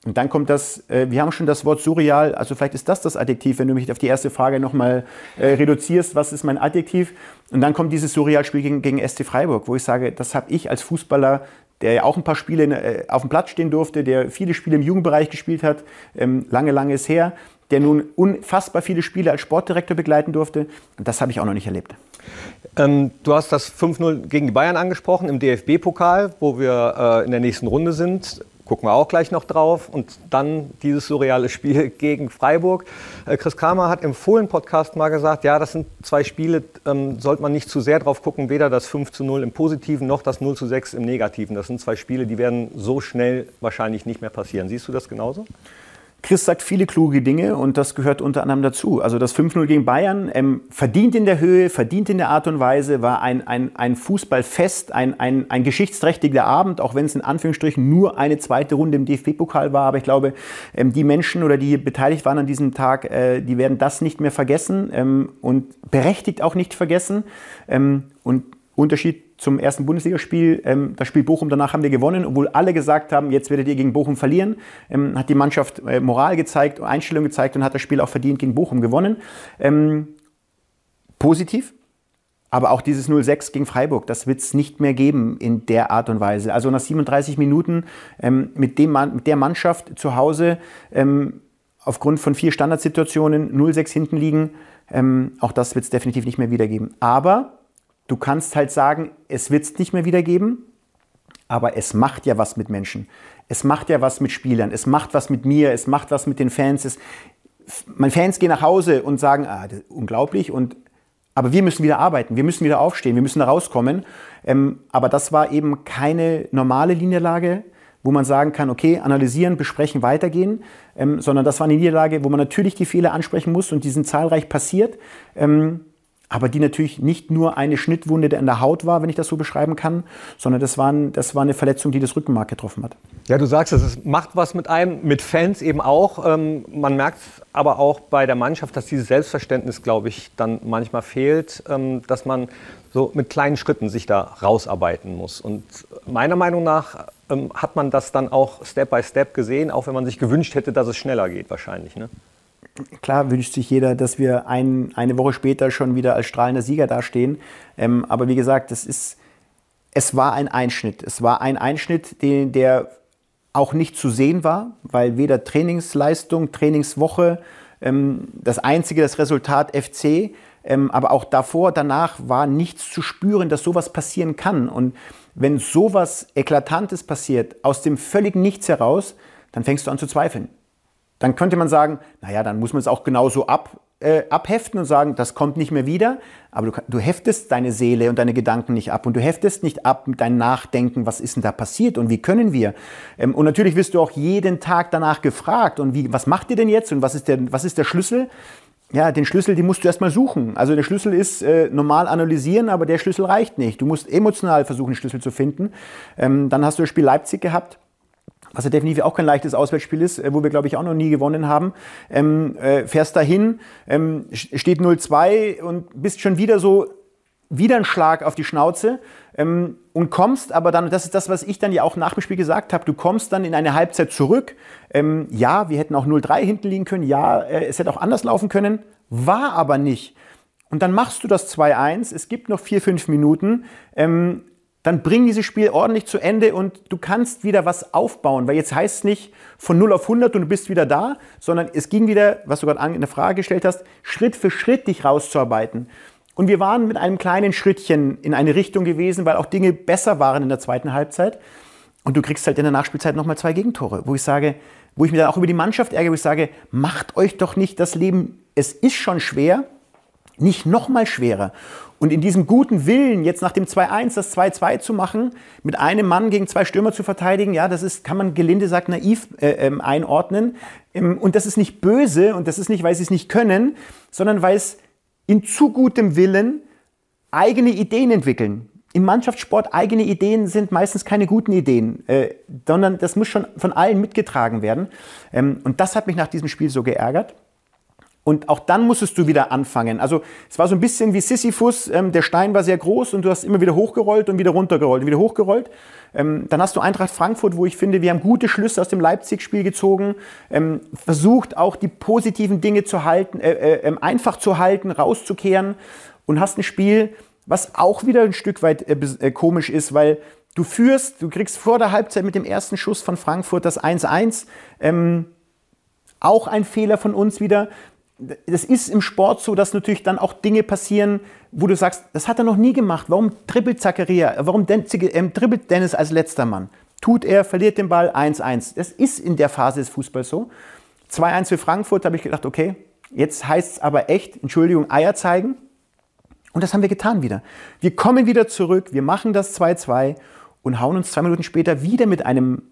Und dann kommt das, äh, wir haben schon das Wort surreal, also vielleicht ist das das Adjektiv, wenn du mich auf die erste Frage nochmal äh, reduzierst, was ist mein Adjektiv? Und dann kommt dieses Surreal-Spiel gegen, gegen SC Freiburg, wo ich sage, das habe ich als Fußballer, der ja auch ein paar Spiele äh, auf dem Platz stehen durfte, der viele Spiele im Jugendbereich gespielt hat, ähm, lange, lange ist her, der nun unfassbar viele Spiele als Sportdirektor begleiten durfte. Und das habe ich auch noch nicht erlebt. Ähm, du hast das 5-0 gegen die Bayern angesprochen im DFB-Pokal, wo wir äh, in der nächsten Runde sind gucken wir auch gleich noch drauf. Und dann dieses surreale Spiel gegen Freiburg. Äh, Chris Kramer hat im Fohlen-Podcast mal gesagt, ja, das sind zwei Spiele, ähm, sollte man nicht zu sehr drauf gucken, weder das 5 zu 0 im Positiven noch das 0 zu 6 im Negativen. Das sind zwei Spiele, die werden so schnell wahrscheinlich nicht mehr passieren. Siehst du das genauso? Chris sagt viele kluge Dinge und das gehört unter anderem dazu. Also das 5-0 gegen Bayern, ähm, verdient in der Höhe, verdient in der Art und Weise, war ein, ein, ein Fußballfest, ein, ein, ein geschichtsträchtiger Abend, auch wenn es in Anführungsstrichen nur eine zweite Runde im DFB-Pokal war. Aber ich glaube, ähm, die Menschen oder die beteiligt waren an diesem Tag, äh, die werden das nicht mehr vergessen ähm, und berechtigt auch nicht vergessen. Ähm, und Unterschied zum ersten Bundesligaspiel, ähm, das Spiel Bochum, danach haben wir gewonnen, obwohl alle gesagt haben, jetzt werdet ihr gegen Bochum verlieren, ähm, hat die Mannschaft äh, Moral gezeigt, Einstellung gezeigt und hat das Spiel auch verdient gegen Bochum gewonnen. Ähm, positiv, aber auch dieses 0-6 gegen Freiburg, das wird es nicht mehr geben in der Art und Weise. Also nach 37 Minuten ähm, mit, dem Mann, mit der Mannschaft zu Hause ähm, aufgrund von vier Standardsituationen 0-6 hinten liegen, ähm, auch das wird es definitiv nicht mehr wiedergeben. Aber Du kannst halt sagen, es wird es nicht mehr wieder geben. aber es macht ja was mit Menschen. Es macht ja was mit Spielern, es macht was mit mir, es macht was mit den Fans. Es, meine Fans gehen nach Hause und sagen, ah, unglaublich, und, aber wir müssen wieder arbeiten, wir müssen wieder aufstehen, wir müssen da rauskommen. Ähm, aber das war eben keine normale Niederlage, wo man sagen kann, okay, analysieren, besprechen, weitergehen, ähm, sondern das war eine Niederlage, wo man natürlich die Fehler ansprechen muss und die sind zahlreich passiert. Ähm, aber die natürlich nicht nur eine Schnittwunde an der Haut war, wenn ich das so beschreiben kann, sondern das war, ein, das war eine Verletzung, die das Rückenmark getroffen hat. Ja, du sagst es, macht was mit einem, mit Fans eben auch. Ähm, man merkt aber auch bei der Mannschaft, dass dieses Selbstverständnis, glaube ich, dann manchmal fehlt, ähm, dass man so mit kleinen Schritten sich da rausarbeiten muss. Und meiner Meinung nach ähm, hat man das dann auch Step by Step gesehen, auch wenn man sich gewünscht hätte, dass es schneller geht wahrscheinlich. Ne? Klar wünscht sich jeder, dass wir ein, eine Woche später schon wieder als strahlender Sieger dastehen. Ähm, aber wie gesagt, das ist, es war ein Einschnitt. Es war ein Einschnitt, den, der auch nicht zu sehen war, weil weder Trainingsleistung, Trainingswoche, ähm, das einzige, das Resultat FC, ähm, aber auch davor, danach war nichts zu spüren, dass sowas passieren kann. Und wenn sowas Eklatantes passiert, aus dem völligen Nichts heraus, dann fängst du an zu zweifeln. Dann könnte man sagen, naja, dann muss man es auch genauso ab, äh, abheften und sagen, das kommt nicht mehr wieder. Aber du, du, heftest deine Seele und deine Gedanken nicht ab und du heftest nicht ab mit deinem Nachdenken, was ist denn da passiert und wie können wir. Ähm, und natürlich wirst du auch jeden Tag danach gefragt und wie, was macht ihr denn jetzt und was ist der, was ist der Schlüssel? Ja, den Schlüssel, den musst du erstmal suchen. Also der Schlüssel ist äh, normal analysieren, aber der Schlüssel reicht nicht. Du musst emotional versuchen, den Schlüssel zu finden. Ähm, dann hast du das Spiel Leipzig gehabt was ja definitiv auch kein leichtes Auswärtsspiel ist, äh, wo wir, glaube ich, auch noch nie gewonnen haben. Ähm, äh, fährst dahin, ähm, steht 0-2 und bist schon wieder so, wieder ein Schlag auf die Schnauze ähm, und kommst aber dann, das ist das, was ich dann ja auch nach dem Spiel gesagt habe, du kommst dann in eine Halbzeit zurück. Ähm, ja, wir hätten auch 0-3 hinten liegen können, ja, äh, es hätte auch anders laufen können, war aber nicht. Und dann machst du das 2-1, es gibt noch 4-5 Minuten. Ähm, dann bring dieses Spiel ordentlich zu Ende und du kannst wieder was aufbauen, weil jetzt heißt es nicht von 0 auf 100 und du bist wieder da, sondern es ging wieder, was du gerade in der Frage gestellt hast, Schritt für Schritt dich rauszuarbeiten. Und wir waren mit einem kleinen Schrittchen in eine Richtung gewesen, weil auch Dinge besser waren in der zweiten Halbzeit. Und du kriegst halt in der Nachspielzeit nochmal zwei Gegentore, wo ich sage, wo ich mir dann auch über die Mannschaft ärgere, wo ich sage, macht euch doch nicht das Leben, es ist schon schwer, nicht nochmal schwerer. Und in diesem guten Willen, jetzt nach dem 2-1 das 2-2 zu machen, mit einem Mann gegen zwei Stürmer zu verteidigen, ja, das ist, kann man gelinde sagt, naiv äh, ähm, einordnen. Ähm, und das ist nicht böse und das ist nicht, weil sie es nicht können, sondern weil es in zu gutem Willen eigene Ideen entwickeln. Im Mannschaftssport eigene Ideen sind meistens keine guten Ideen, äh, sondern das muss schon von allen mitgetragen werden. Ähm, und das hat mich nach diesem Spiel so geärgert. Und auch dann musstest du wieder anfangen. Also es war so ein bisschen wie Sisyphus, ähm, der Stein war sehr groß und du hast immer wieder hochgerollt und wieder runtergerollt und wieder hochgerollt. Ähm, dann hast du Eintracht Frankfurt, wo ich finde, wir haben gute Schlüsse aus dem Leipzig-Spiel gezogen, ähm, versucht auch die positiven Dinge zu halten, äh, äh, ähm, einfach zu halten, rauszukehren und hast ein Spiel, was auch wieder ein Stück weit äh, äh komisch ist, weil du führst, du kriegst vor der Halbzeit mit dem ersten Schuss von Frankfurt das 1-1. Ähm, auch ein Fehler von uns wieder das ist im Sport so, dass natürlich dann auch Dinge passieren, wo du sagst, das hat er noch nie gemacht. Warum dribbelt Zakaria? Warum ähm, dribbelt Dennis als letzter Mann? Tut er, verliert den Ball 1-1. Das ist in der Phase des Fußballs so. 2-1 für Frankfurt, habe ich gedacht, okay, jetzt heißt es aber echt, Entschuldigung, Eier zeigen. Und das haben wir getan wieder. Wir kommen wieder zurück, wir machen das 2-2 und hauen uns zwei Minuten später wieder mit einem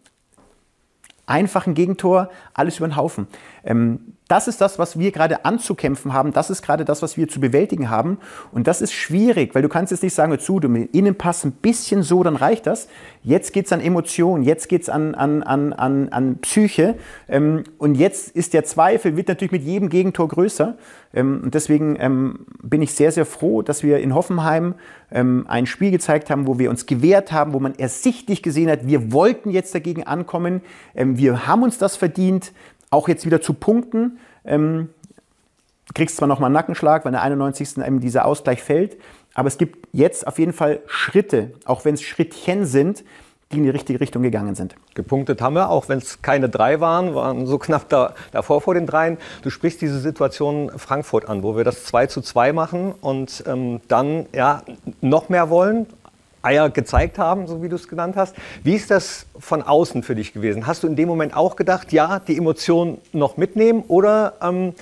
einfachen Gegentor alles über den Haufen. Ähm, das ist das, was wir gerade anzukämpfen haben. Das ist gerade das, was wir zu bewältigen haben. Und das ist schwierig, weil du kannst jetzt nicht sagen, zu, du mit Innenpass ein bisschen so, dann reicht das. Jetzt geht es an Emotionen, jetzt geht es an, an, an, an, an Psyche. Ähm, und jetzt ist der Zweifel, wird natürlich mit jedem Gegentor größer. Ähm, und deswegen ähm, bin ich sehr, sehr froh, dass wir in Hoffenheim ein Spiel gezeigt haben, wo wir uns gewehrt haben, wo man ersichtlich gesehen hat, wir wollten jetzt dagegen ankommen. Wir haben uns das verdient auch jetzt wieder zu punkten. Ähm, kriegst zwar nochmal einen Nackenschlag, weil in der 91. eben dieser Ausgleich fällt, aber es gibt jetzt auf jeden Fall Schritte, auch wenn es Schrittchen sind, die in die richtige Richtung gegangen sind. Gepunktet haben wir, auch wenn es keine drei waren, waren so knapp da, davor vor den dreien. Du sprichst diese Situation Frankfurt an, wo wir das 2 zu 2 machen und ähm, dann ja, noch mehr wollen, Eier gezeigt haben, so wie du es genannt hast. Wie ist das von außen für dich gewesen? Hast du in dem Moment auch gedacht, ja, die Emotionen noch mitnehmen oder ähm,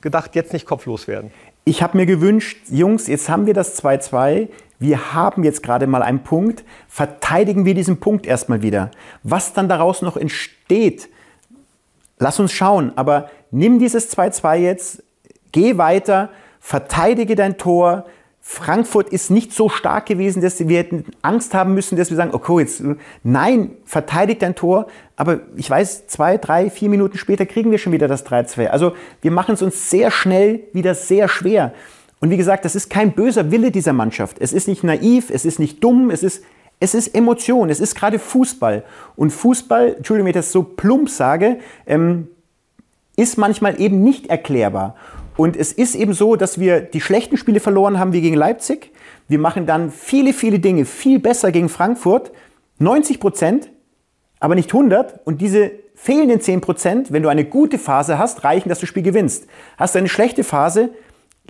gedacht, jetzt nicht kopflos werden? Ich habe mir gewünscht, Jungs, jetzt haben wir das 2-2. Wir haben jetzt gerade mal einen Punkt. Verteidigen wir diesen Punkt erstmal wieder. Was dann daraus noch entsteht, lass uns schauen. Aber nimm dieses 2-2 jetzt, geh weiter, verteidige dein Tor, Frankfurt ist nicht so stark gewesen, dass wir hätten Angst haben müssen, dass wir sagen, okay, jetzt, nein, verteidigt dein Tor. Aber ich weiß, zwei, drei, vier Minuten später kriegen wir schon wieder das 3-2. Also wir machen es uns sehr schnell wieder sehr schwer. Und wie gesagt, das ist kein böser Wille dieser Mannschaft. Es ist nicht naiv, es ist nicht dumm, es ist, es ist Emotion, es ist gerade Fußball. Und Fußball, Entschuldigung, wenn ich das so plump sage, ähm, ist manchmal eben nicht erklärbar. Und es ist eben so, dass wir die schlechten Spiele verloren haben wie gegen Leipzig. Wir machen dann viele, viele Dinge viel besser gegen Frankfurt. 90 Prozent, aber nicht 100. Und diese fehlenden 10 Prozent, wenn du eine gute Phase hast, reichen, dass du das Spiel gewinnst. Hast du eine schlechte Phase,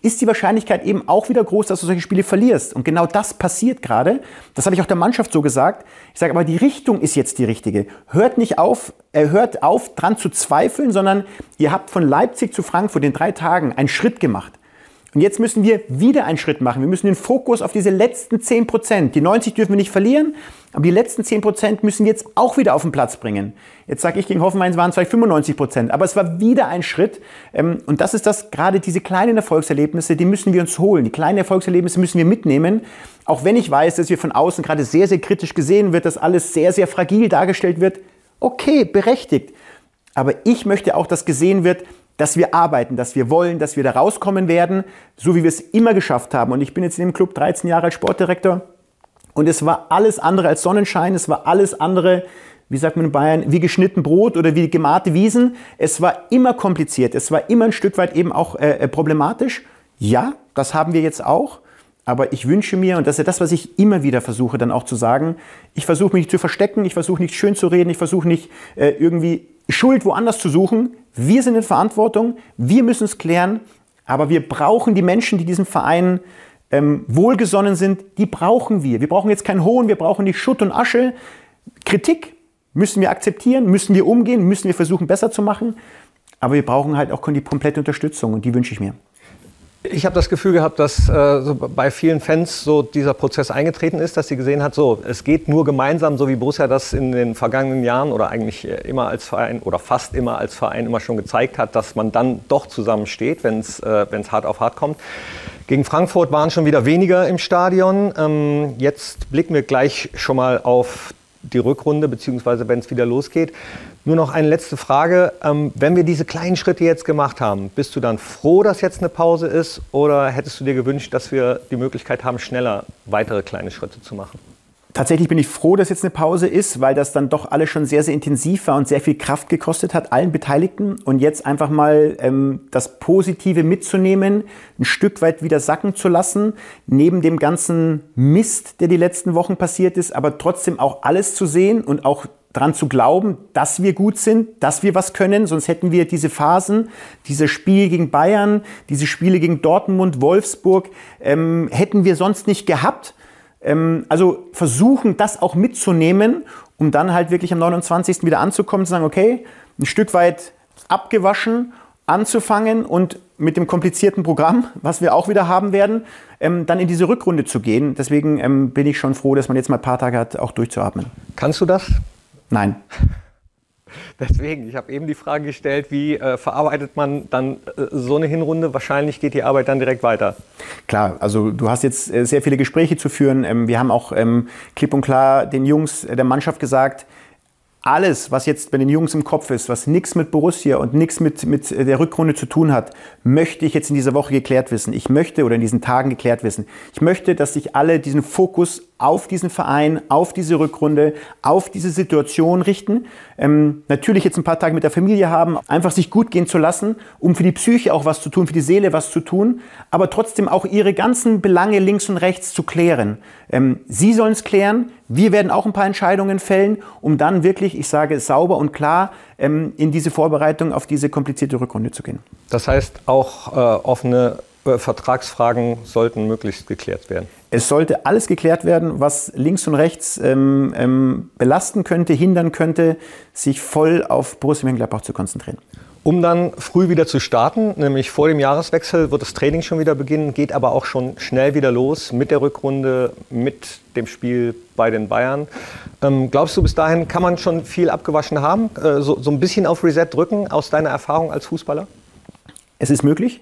ist die Wahrscheinlichkeit eben auch wieder groß, dass du solche Spiele verlierst. Und genau das passiert gerade. Das habe ich auch der Mannschaft so gesagt. Ich sage aber, die Richtung ist jetzt die richtige. Hört nicht auf, äh, hört auf, dran zu zweifeln, sondern ihr habt von Leipzig zu Frankfurt in drei Tagen einen Schritt gemacht. Und jetzt müssen wir wieder einen Schritt machen. Wir müssen den Fokus auf diese letzten 10 Prozent. Die 90 dürfen wir nicht verlieren, aber die letzten 10 Prozent müssen wir jetzt auch wieder auf den Platz bringen. Jetzt sage ich gegen Hoffenheim, es waren zwar 95 Prozent, aber es war wieder ein Schritt. Ähm, und das ist das, gerade diese kleinen Erfolgserlebnisse, die müssen wir uns holen. Die kleinen Erfolgserlebnisse müssen wir mitnehmen. Auch wenn ich weiß, dass wir von außen gerade sehr, sehr kritisch gesehen wird, dass alles sehr, sehr fragil dargestellt wird. Okay, berechtigt. Aber ich möchte auch, dass gesehen wird, dass wir arbeiten, dass wir wollen, dass wir da rauskommen werden, so wie wir es immer geschafft haben. Und ich bin jetzt in dem Club 13 Jahre als Sportdirektor und es war alles andere als Sonnenschein, es war alles andere, wie sagt man in Bayern, wie geschnitten Brot oder wie gemachte Wiesen. Es war immer kompliziert, es war immer ein Stück weit eben auch äh, äh problematisch. Ja, das haben wir jetzt auch. Aber ich wünsche mir, und das ist ja das, was ich immer wieder versuche dann auch zu sagen, ich versuche mich nicht zu verstecken, ich versuche nicht schön zu reden, ich versuche nicht äh, irgendwie Schuld woanders zu suchen. Wir sind in Verantwortung, wir müssen es klären, aber wir brauchen die Menschen, die diesem Verein ähm, wohlgesonnen sind, die brauchen wir. Wir brauchen jetzt keinen Hohn, wir brauchen nicht Schutt und Asche. Kritik müssen wir akzeptieren, müssen wir umgehen, müssen wir versuchen besser zu machen, aber wir brauchen halt auch die komplette Unterstützung und die wünsche ich mir. Ich habe das Gefühl gehabt, dass äh, so bei vielen Fans so dieser Prozess eingetreten ist, dass sie gesehen hat, so es geht nur gemeinsam, so wie Borussia das in den vergangenen Jahren oder eigentlich äh, immer als Verein oder fast immer als Verein immer schon gezeigt hat, dass man dann doch zusammensteht, wenn es äh, hart auf hart kommt. Gegen Frankfurt waren schon wieder weniger im Stadion. Ähm, jetzt blicken wir gleich schon mal auf die Rückrunde, beziehungsweise wenn es wieder losgeht. Nur noch eine letzte Frage. Ähm, wenn wir diese kleinen Schritte jetzt gemacht haben, bist du dann froh, dass jetzt eine Pause ist oder hättest du dir gewünscht, dass wir die Möglichkeit haben, schneller weitere kleine Schritte zu machen? Tatsächlich bin ich froh, dass jetzt eine Pause ist, weil das dann doch alles schon sehr, sehr intensiv war und sehr viel Kraft gekostet hat, allen Beteiligten. Und jetzt einfach mal ähm, das Positive mitzunehmen, ein Stück weit wieder sacken zu lassen, neben dem ganzen Mist, der die letzten Wochen passiert ist, aber trotzdem auch alles zu sehen und auch daran zu glauben, dass wir gut sind, dass wir was können, sonst hätten wir diese Phasen, diese Spiele gegen Bayern, diese Spiele gegen Dortmund, Wolfsburg, ähm, hätten wir sonst nicht gehabt. Ähm, also versuchen, das auch mitzunehmen, um dann halt wirklich am 29. wieder anzukommen, zu sagen, okay, ein Stück weit abgewaschen, anzufangen und mit dem komplizierten Programm, was wir auch wieder haben werden, ähm, dann in diese Rückrunde zu gehen. Deswegen ähm, bin ich schon froh, dass man jetzt mal ein paar Tage hat, auch durchzuatmen. Kannst du das? Nein. Deswegen, ich habe eben die Frage gestellt, wie äh, verarbeitet man dann äh, so eine Hinrunde? Wahrscheinlich geht die Arbeit dann direkt weiter. Klar, also du hast jetzt äh, sehr viele Gespräche zu führen. Ähm, wir haben auch ähm, klipp und klar den Jungs äh, der Mannschaft gesagt, alles, was jetzt bei den Jungs im Kopf ist, was nichts mit Borussia und nichts mit, mit der Rückrunde zu tun hat, möchte ich jetzt in dieser Woche geklärt wissen. Ich möchte oder in diesen Tagen geklärt wissen. Ich möchte, dass sich alle diesen Fokus auf diesen Verein, auf diese Rückrunde, auf diese Situation richten. Ähm, natürlich jetzt ein paar Tage mit der Familie haben, einfach sich gut gehen zu lassen, um für die Psyche auch was zu tun, für die Seele was zu tun, aber trotzdem auch ihre ganzen Belange links und rechts zu klären. Ähm, sie sollen es klären, wir werden auch ein paar Entscheidungen fällen, um dann wirklich, ich sage, sauber und klar ähm, in diese Vorbereitung auf diese komplizierte Rückrunde zu gehen. Das heißt auch äh, offene Vertragsfragen sollten möglichst geklärt werden? Es sollte alles geklärt werden, was links und rechts ähm, ähm, belasten könnte, hindern könnte, sich voll auf Borussia Mönchengladbach zu konzentrieren. Um dann früh wieder zu starten, nämlich vor dem Jahreswechsel wird das Training schon wieder beginnen, geht aber auch schon schnell wieder los mit der Rückrunde, mit dem Spiel bei den Bayern. Ähm, glaubst du, bis dahin kann man schon viel abgewaschen haben? Äh, so, so ein bisschen auf Reset drücken aus deiner Erfahrung als Fußballer? Es ist möglich.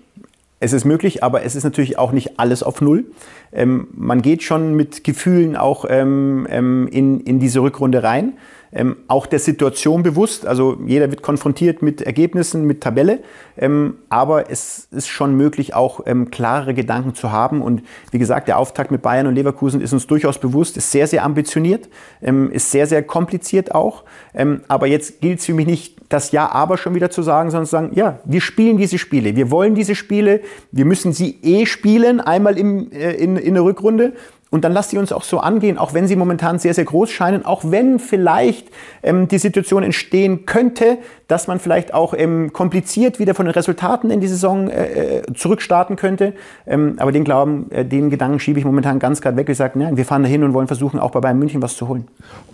Es ist möglich, aber es ist natürlich auch nicht alles auf Null. Ähm, man geht schon mit Gefühlen auch ähm, ähm in, in diese Rückrunde rein ähm, auch der Situation bewusst. Also jeder wird konfrontiert mit Ergebnissen, mit Tabelle. Ähm, aber es ist schon möglich, auch ähm, klarere Gedanken zu haben. Und wie gesagt, der Auftakt mit Bayern und Leverkusen ist uns durchaus bewusst, ist sehr, sehr ambitioniert, ähm, ist sehr, sehr kompliziert auch. Ähm, aber jetzt gilt es für mich nicht, das Ja, aber schon wieder zu sagen, sondern zu sagen, ja, wir spielen diese Spiele, wir wollen diese Spiele, wir müssen sie eh spielen, einmal im, äh, in, in der Rückrunde. Und dann lasst sie uns auch so angehen, auch wenn sie momentan sehr, sehr groß scheinen, auch wenn vielleicht ähm, die Situation entstehen könnte, dass man vielleicht auch ähm, kompliziert wieder von den Resultaten in die Saison äh, äh zurückstarten könnte. Ähm, aber den Glauben, äh, den Gedanken schiebe ich momentan ganz gerade weg. Ich sage, wir fahren dahin und wollen versuchen, auch bei Bayern München was zu holen.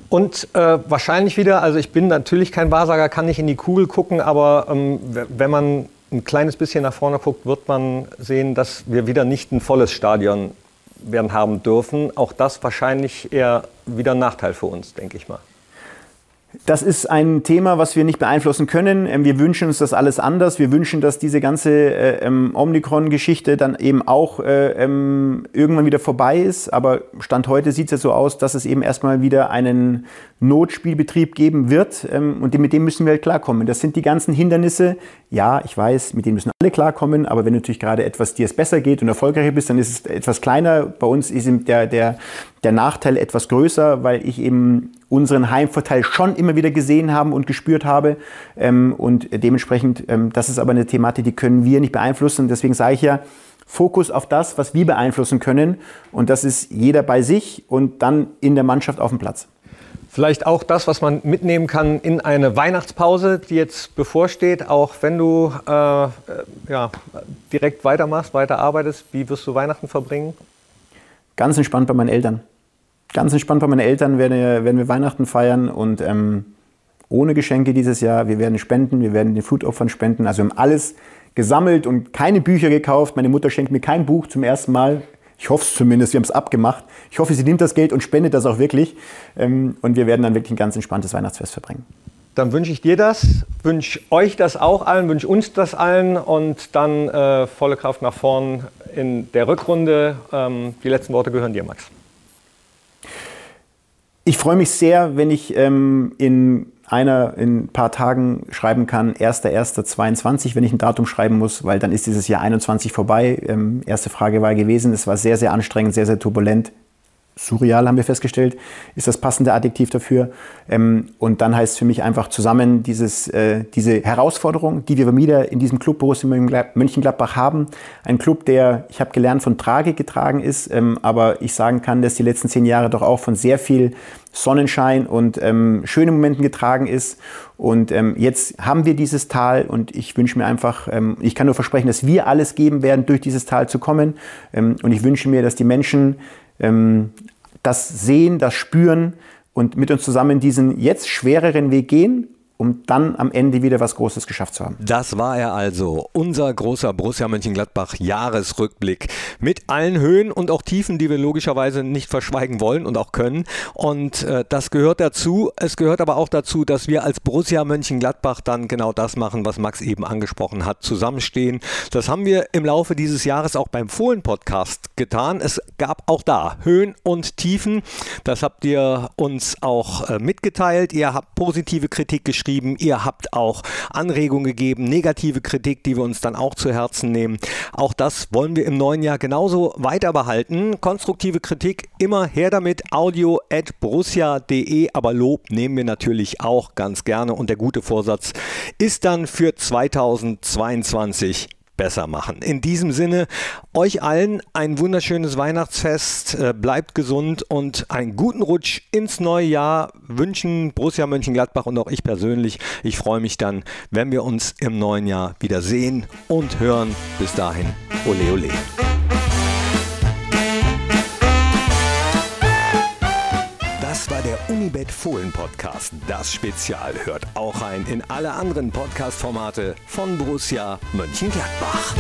Und äh, wahrscheinlich wieder, also ich bin natürlich kein Wahrsager, kann nicht in die Kugel gucken, aber ähm, wenn man ein kleines bisschen nach vorne guckt, wird man sehen, dass wir wieder nicht ein volles Stadion werden haben dürfen. Auch das wahrscheinlich eher wieder ein Nachteil für uns, denke ich mal. Das ist ein Thema, was wir nicht beeinflussen können. Ähm, wir wünschen uns das alles anders. Wir wünschen, dass diese ganze äh, ähm, Omikron-Geschichte dann eben auch äh, ähm, irgendwann wieder vorbei ist. Aber Stand heute sieht es ja so aus, dass es eben erstmal wieder einen Notspielbetrieb geben wird. Ähm, und mit dem müssen wir halt klarkommen. Das sind die ganzen Hindernisse. Ja, ich weiß, mit denen müssen alle klarkommen. Aber wenn natürlich gerade etwas dir es besser geht und erfolgreicher bist, dann ist es etwas kleiner. Bei uns ist der, der, der Nachteil etwas größer, weil ich eben unseren Heimvorteil schon immer wieder gesehen haben und gespürt habe. Ähm, und dementsprechend, ähm, das ist aber eine Thematik, die können wir nicht beeinflussen. Deswegen sage ich ja, Fokus auf das, was wir beeinflussen können. Und das ist jeder bei sich und dann in der Mannschaft auf dem Platz. Vielleicht auch das, was man mitnehmen kann in eine Weihnachtspause, die jetzt bevorsteht, auch wenn du äh, ja, direkt weitermachst, weiterarbeitest. Wie wirst du Weihnachten verbringen? Ganz entspannt bei meinen Eltern ganz entspannt bei meinen Eltern werden wir, werden wir Weihnachten feiern und ähm, ohne Geschenke dieses Jahr. Wir werden spenden, wir werden den Flutopfern spenden. Also wir haben alles gesammelt und keine Bücher gekauft. Meine Mutter schenkt mir kein Buch zum ersten Mal. Ich hoffe es zumindest, wir haben es abgemacht. Ich hoffe, sie nimmt das Geld und spendet das auch wirklich. Ähm, und wir werden dann wirklich ein ganz entspanntes Weihnachtsfest verbringen. Dann wünsche ich dir das, wünsche euch das auch allen, wünsche uns das allen und dann äh, volle Kraft nach vorn in der Rückrunde. Ähm, die letzten Worte gehören dir, Max. Ich freue mich sehr, wenn ich ähm, in einer in ein paar Tagen schreiben kann, 1.1.22, wenn ich ein Datum schreiben muss, weil dann ist dieses Jahr 21 vorbei. Ähm, erste Frage war gewesen, es war sehr, sehr anstrengend, sehr, sehr turbulent surreal, haben wir festgestellt, ist das passende Adjektiv dafür. Ähm, und dann heißt es für mich einfach zusammen dieses, äh, diese Herausforderung, die wir wieder in diesem Club Borussia Mönchengladbach haben. Ein Club, der, ich habe gelernt, von Tragik getragen ist, ähm, aber ich sagen kann, dass die letzten zehn Jahre doch auch von sehr viel Sonnenschein und ähm, schönen Momenten getragen ist. Und jetzt haben wir dieses Tal und ich wünsche mir einfach, ich kann nur versprechen, dass wir alles geben werden, durch dieses Tal zu kommen. Und ich wünsche mir, dass die Menschen ähm, das sehen, das spüren und mit uns zusammen diesen jetzt schwereren Weg gehen um dann am Ende wieder was Großes geschafft zu haben. Das war er also, unser großer Borussia Mönchengladbach Jahresrückblick mit allen Höhen und auch Tiefen, die wir logischerweise nicht verschweigen wollen und auch können. Und äh, das gehört dazu. Es gehört aber auch dazu, dass wir als Borussia Mönchengladbach dann genau das machen, was Max eben angesprochen hat, zusammenstehen. Das haben wir im Laufe dieses Jahres auch beim Fohlen-Podcast getan. Es gab auch da Höhen und Tiefen. Das habt ihr uns auch äh, mitgeteilt. Ihr habt positive Kritik geschrieben geschrieben. Ihr habt auch Anregungen gegeben, negative Kritik, die wir uns dann auch zu Herzen nehmen. Auch das wollen wir im neuen Jahr genauso weiter behalten. Konstruktive Kritik immer her damit. Audio at borussia.de. Aber Lob nehmen wir natürlich auch ganz gerne. Und der gute Vorsatz ist dann für 2022 besser machen. In diesem Sinne, euch allen ein wunderschönes Weihnachtsfest, äh, bleibt gesund und einen guten Rutsch ins neue Jahr wünschen Borussia Mönchengladbach und auch ich persönlich. Ich freue mich dann, wenn wir uns im neuen Jahr wieder sehen und hören. Bis dahin, ole ole. Unibet Fohlen Podcast. Das Spezial hört auch ein in alle anderen Podcast-Formate von Borussia Mönchengladbach.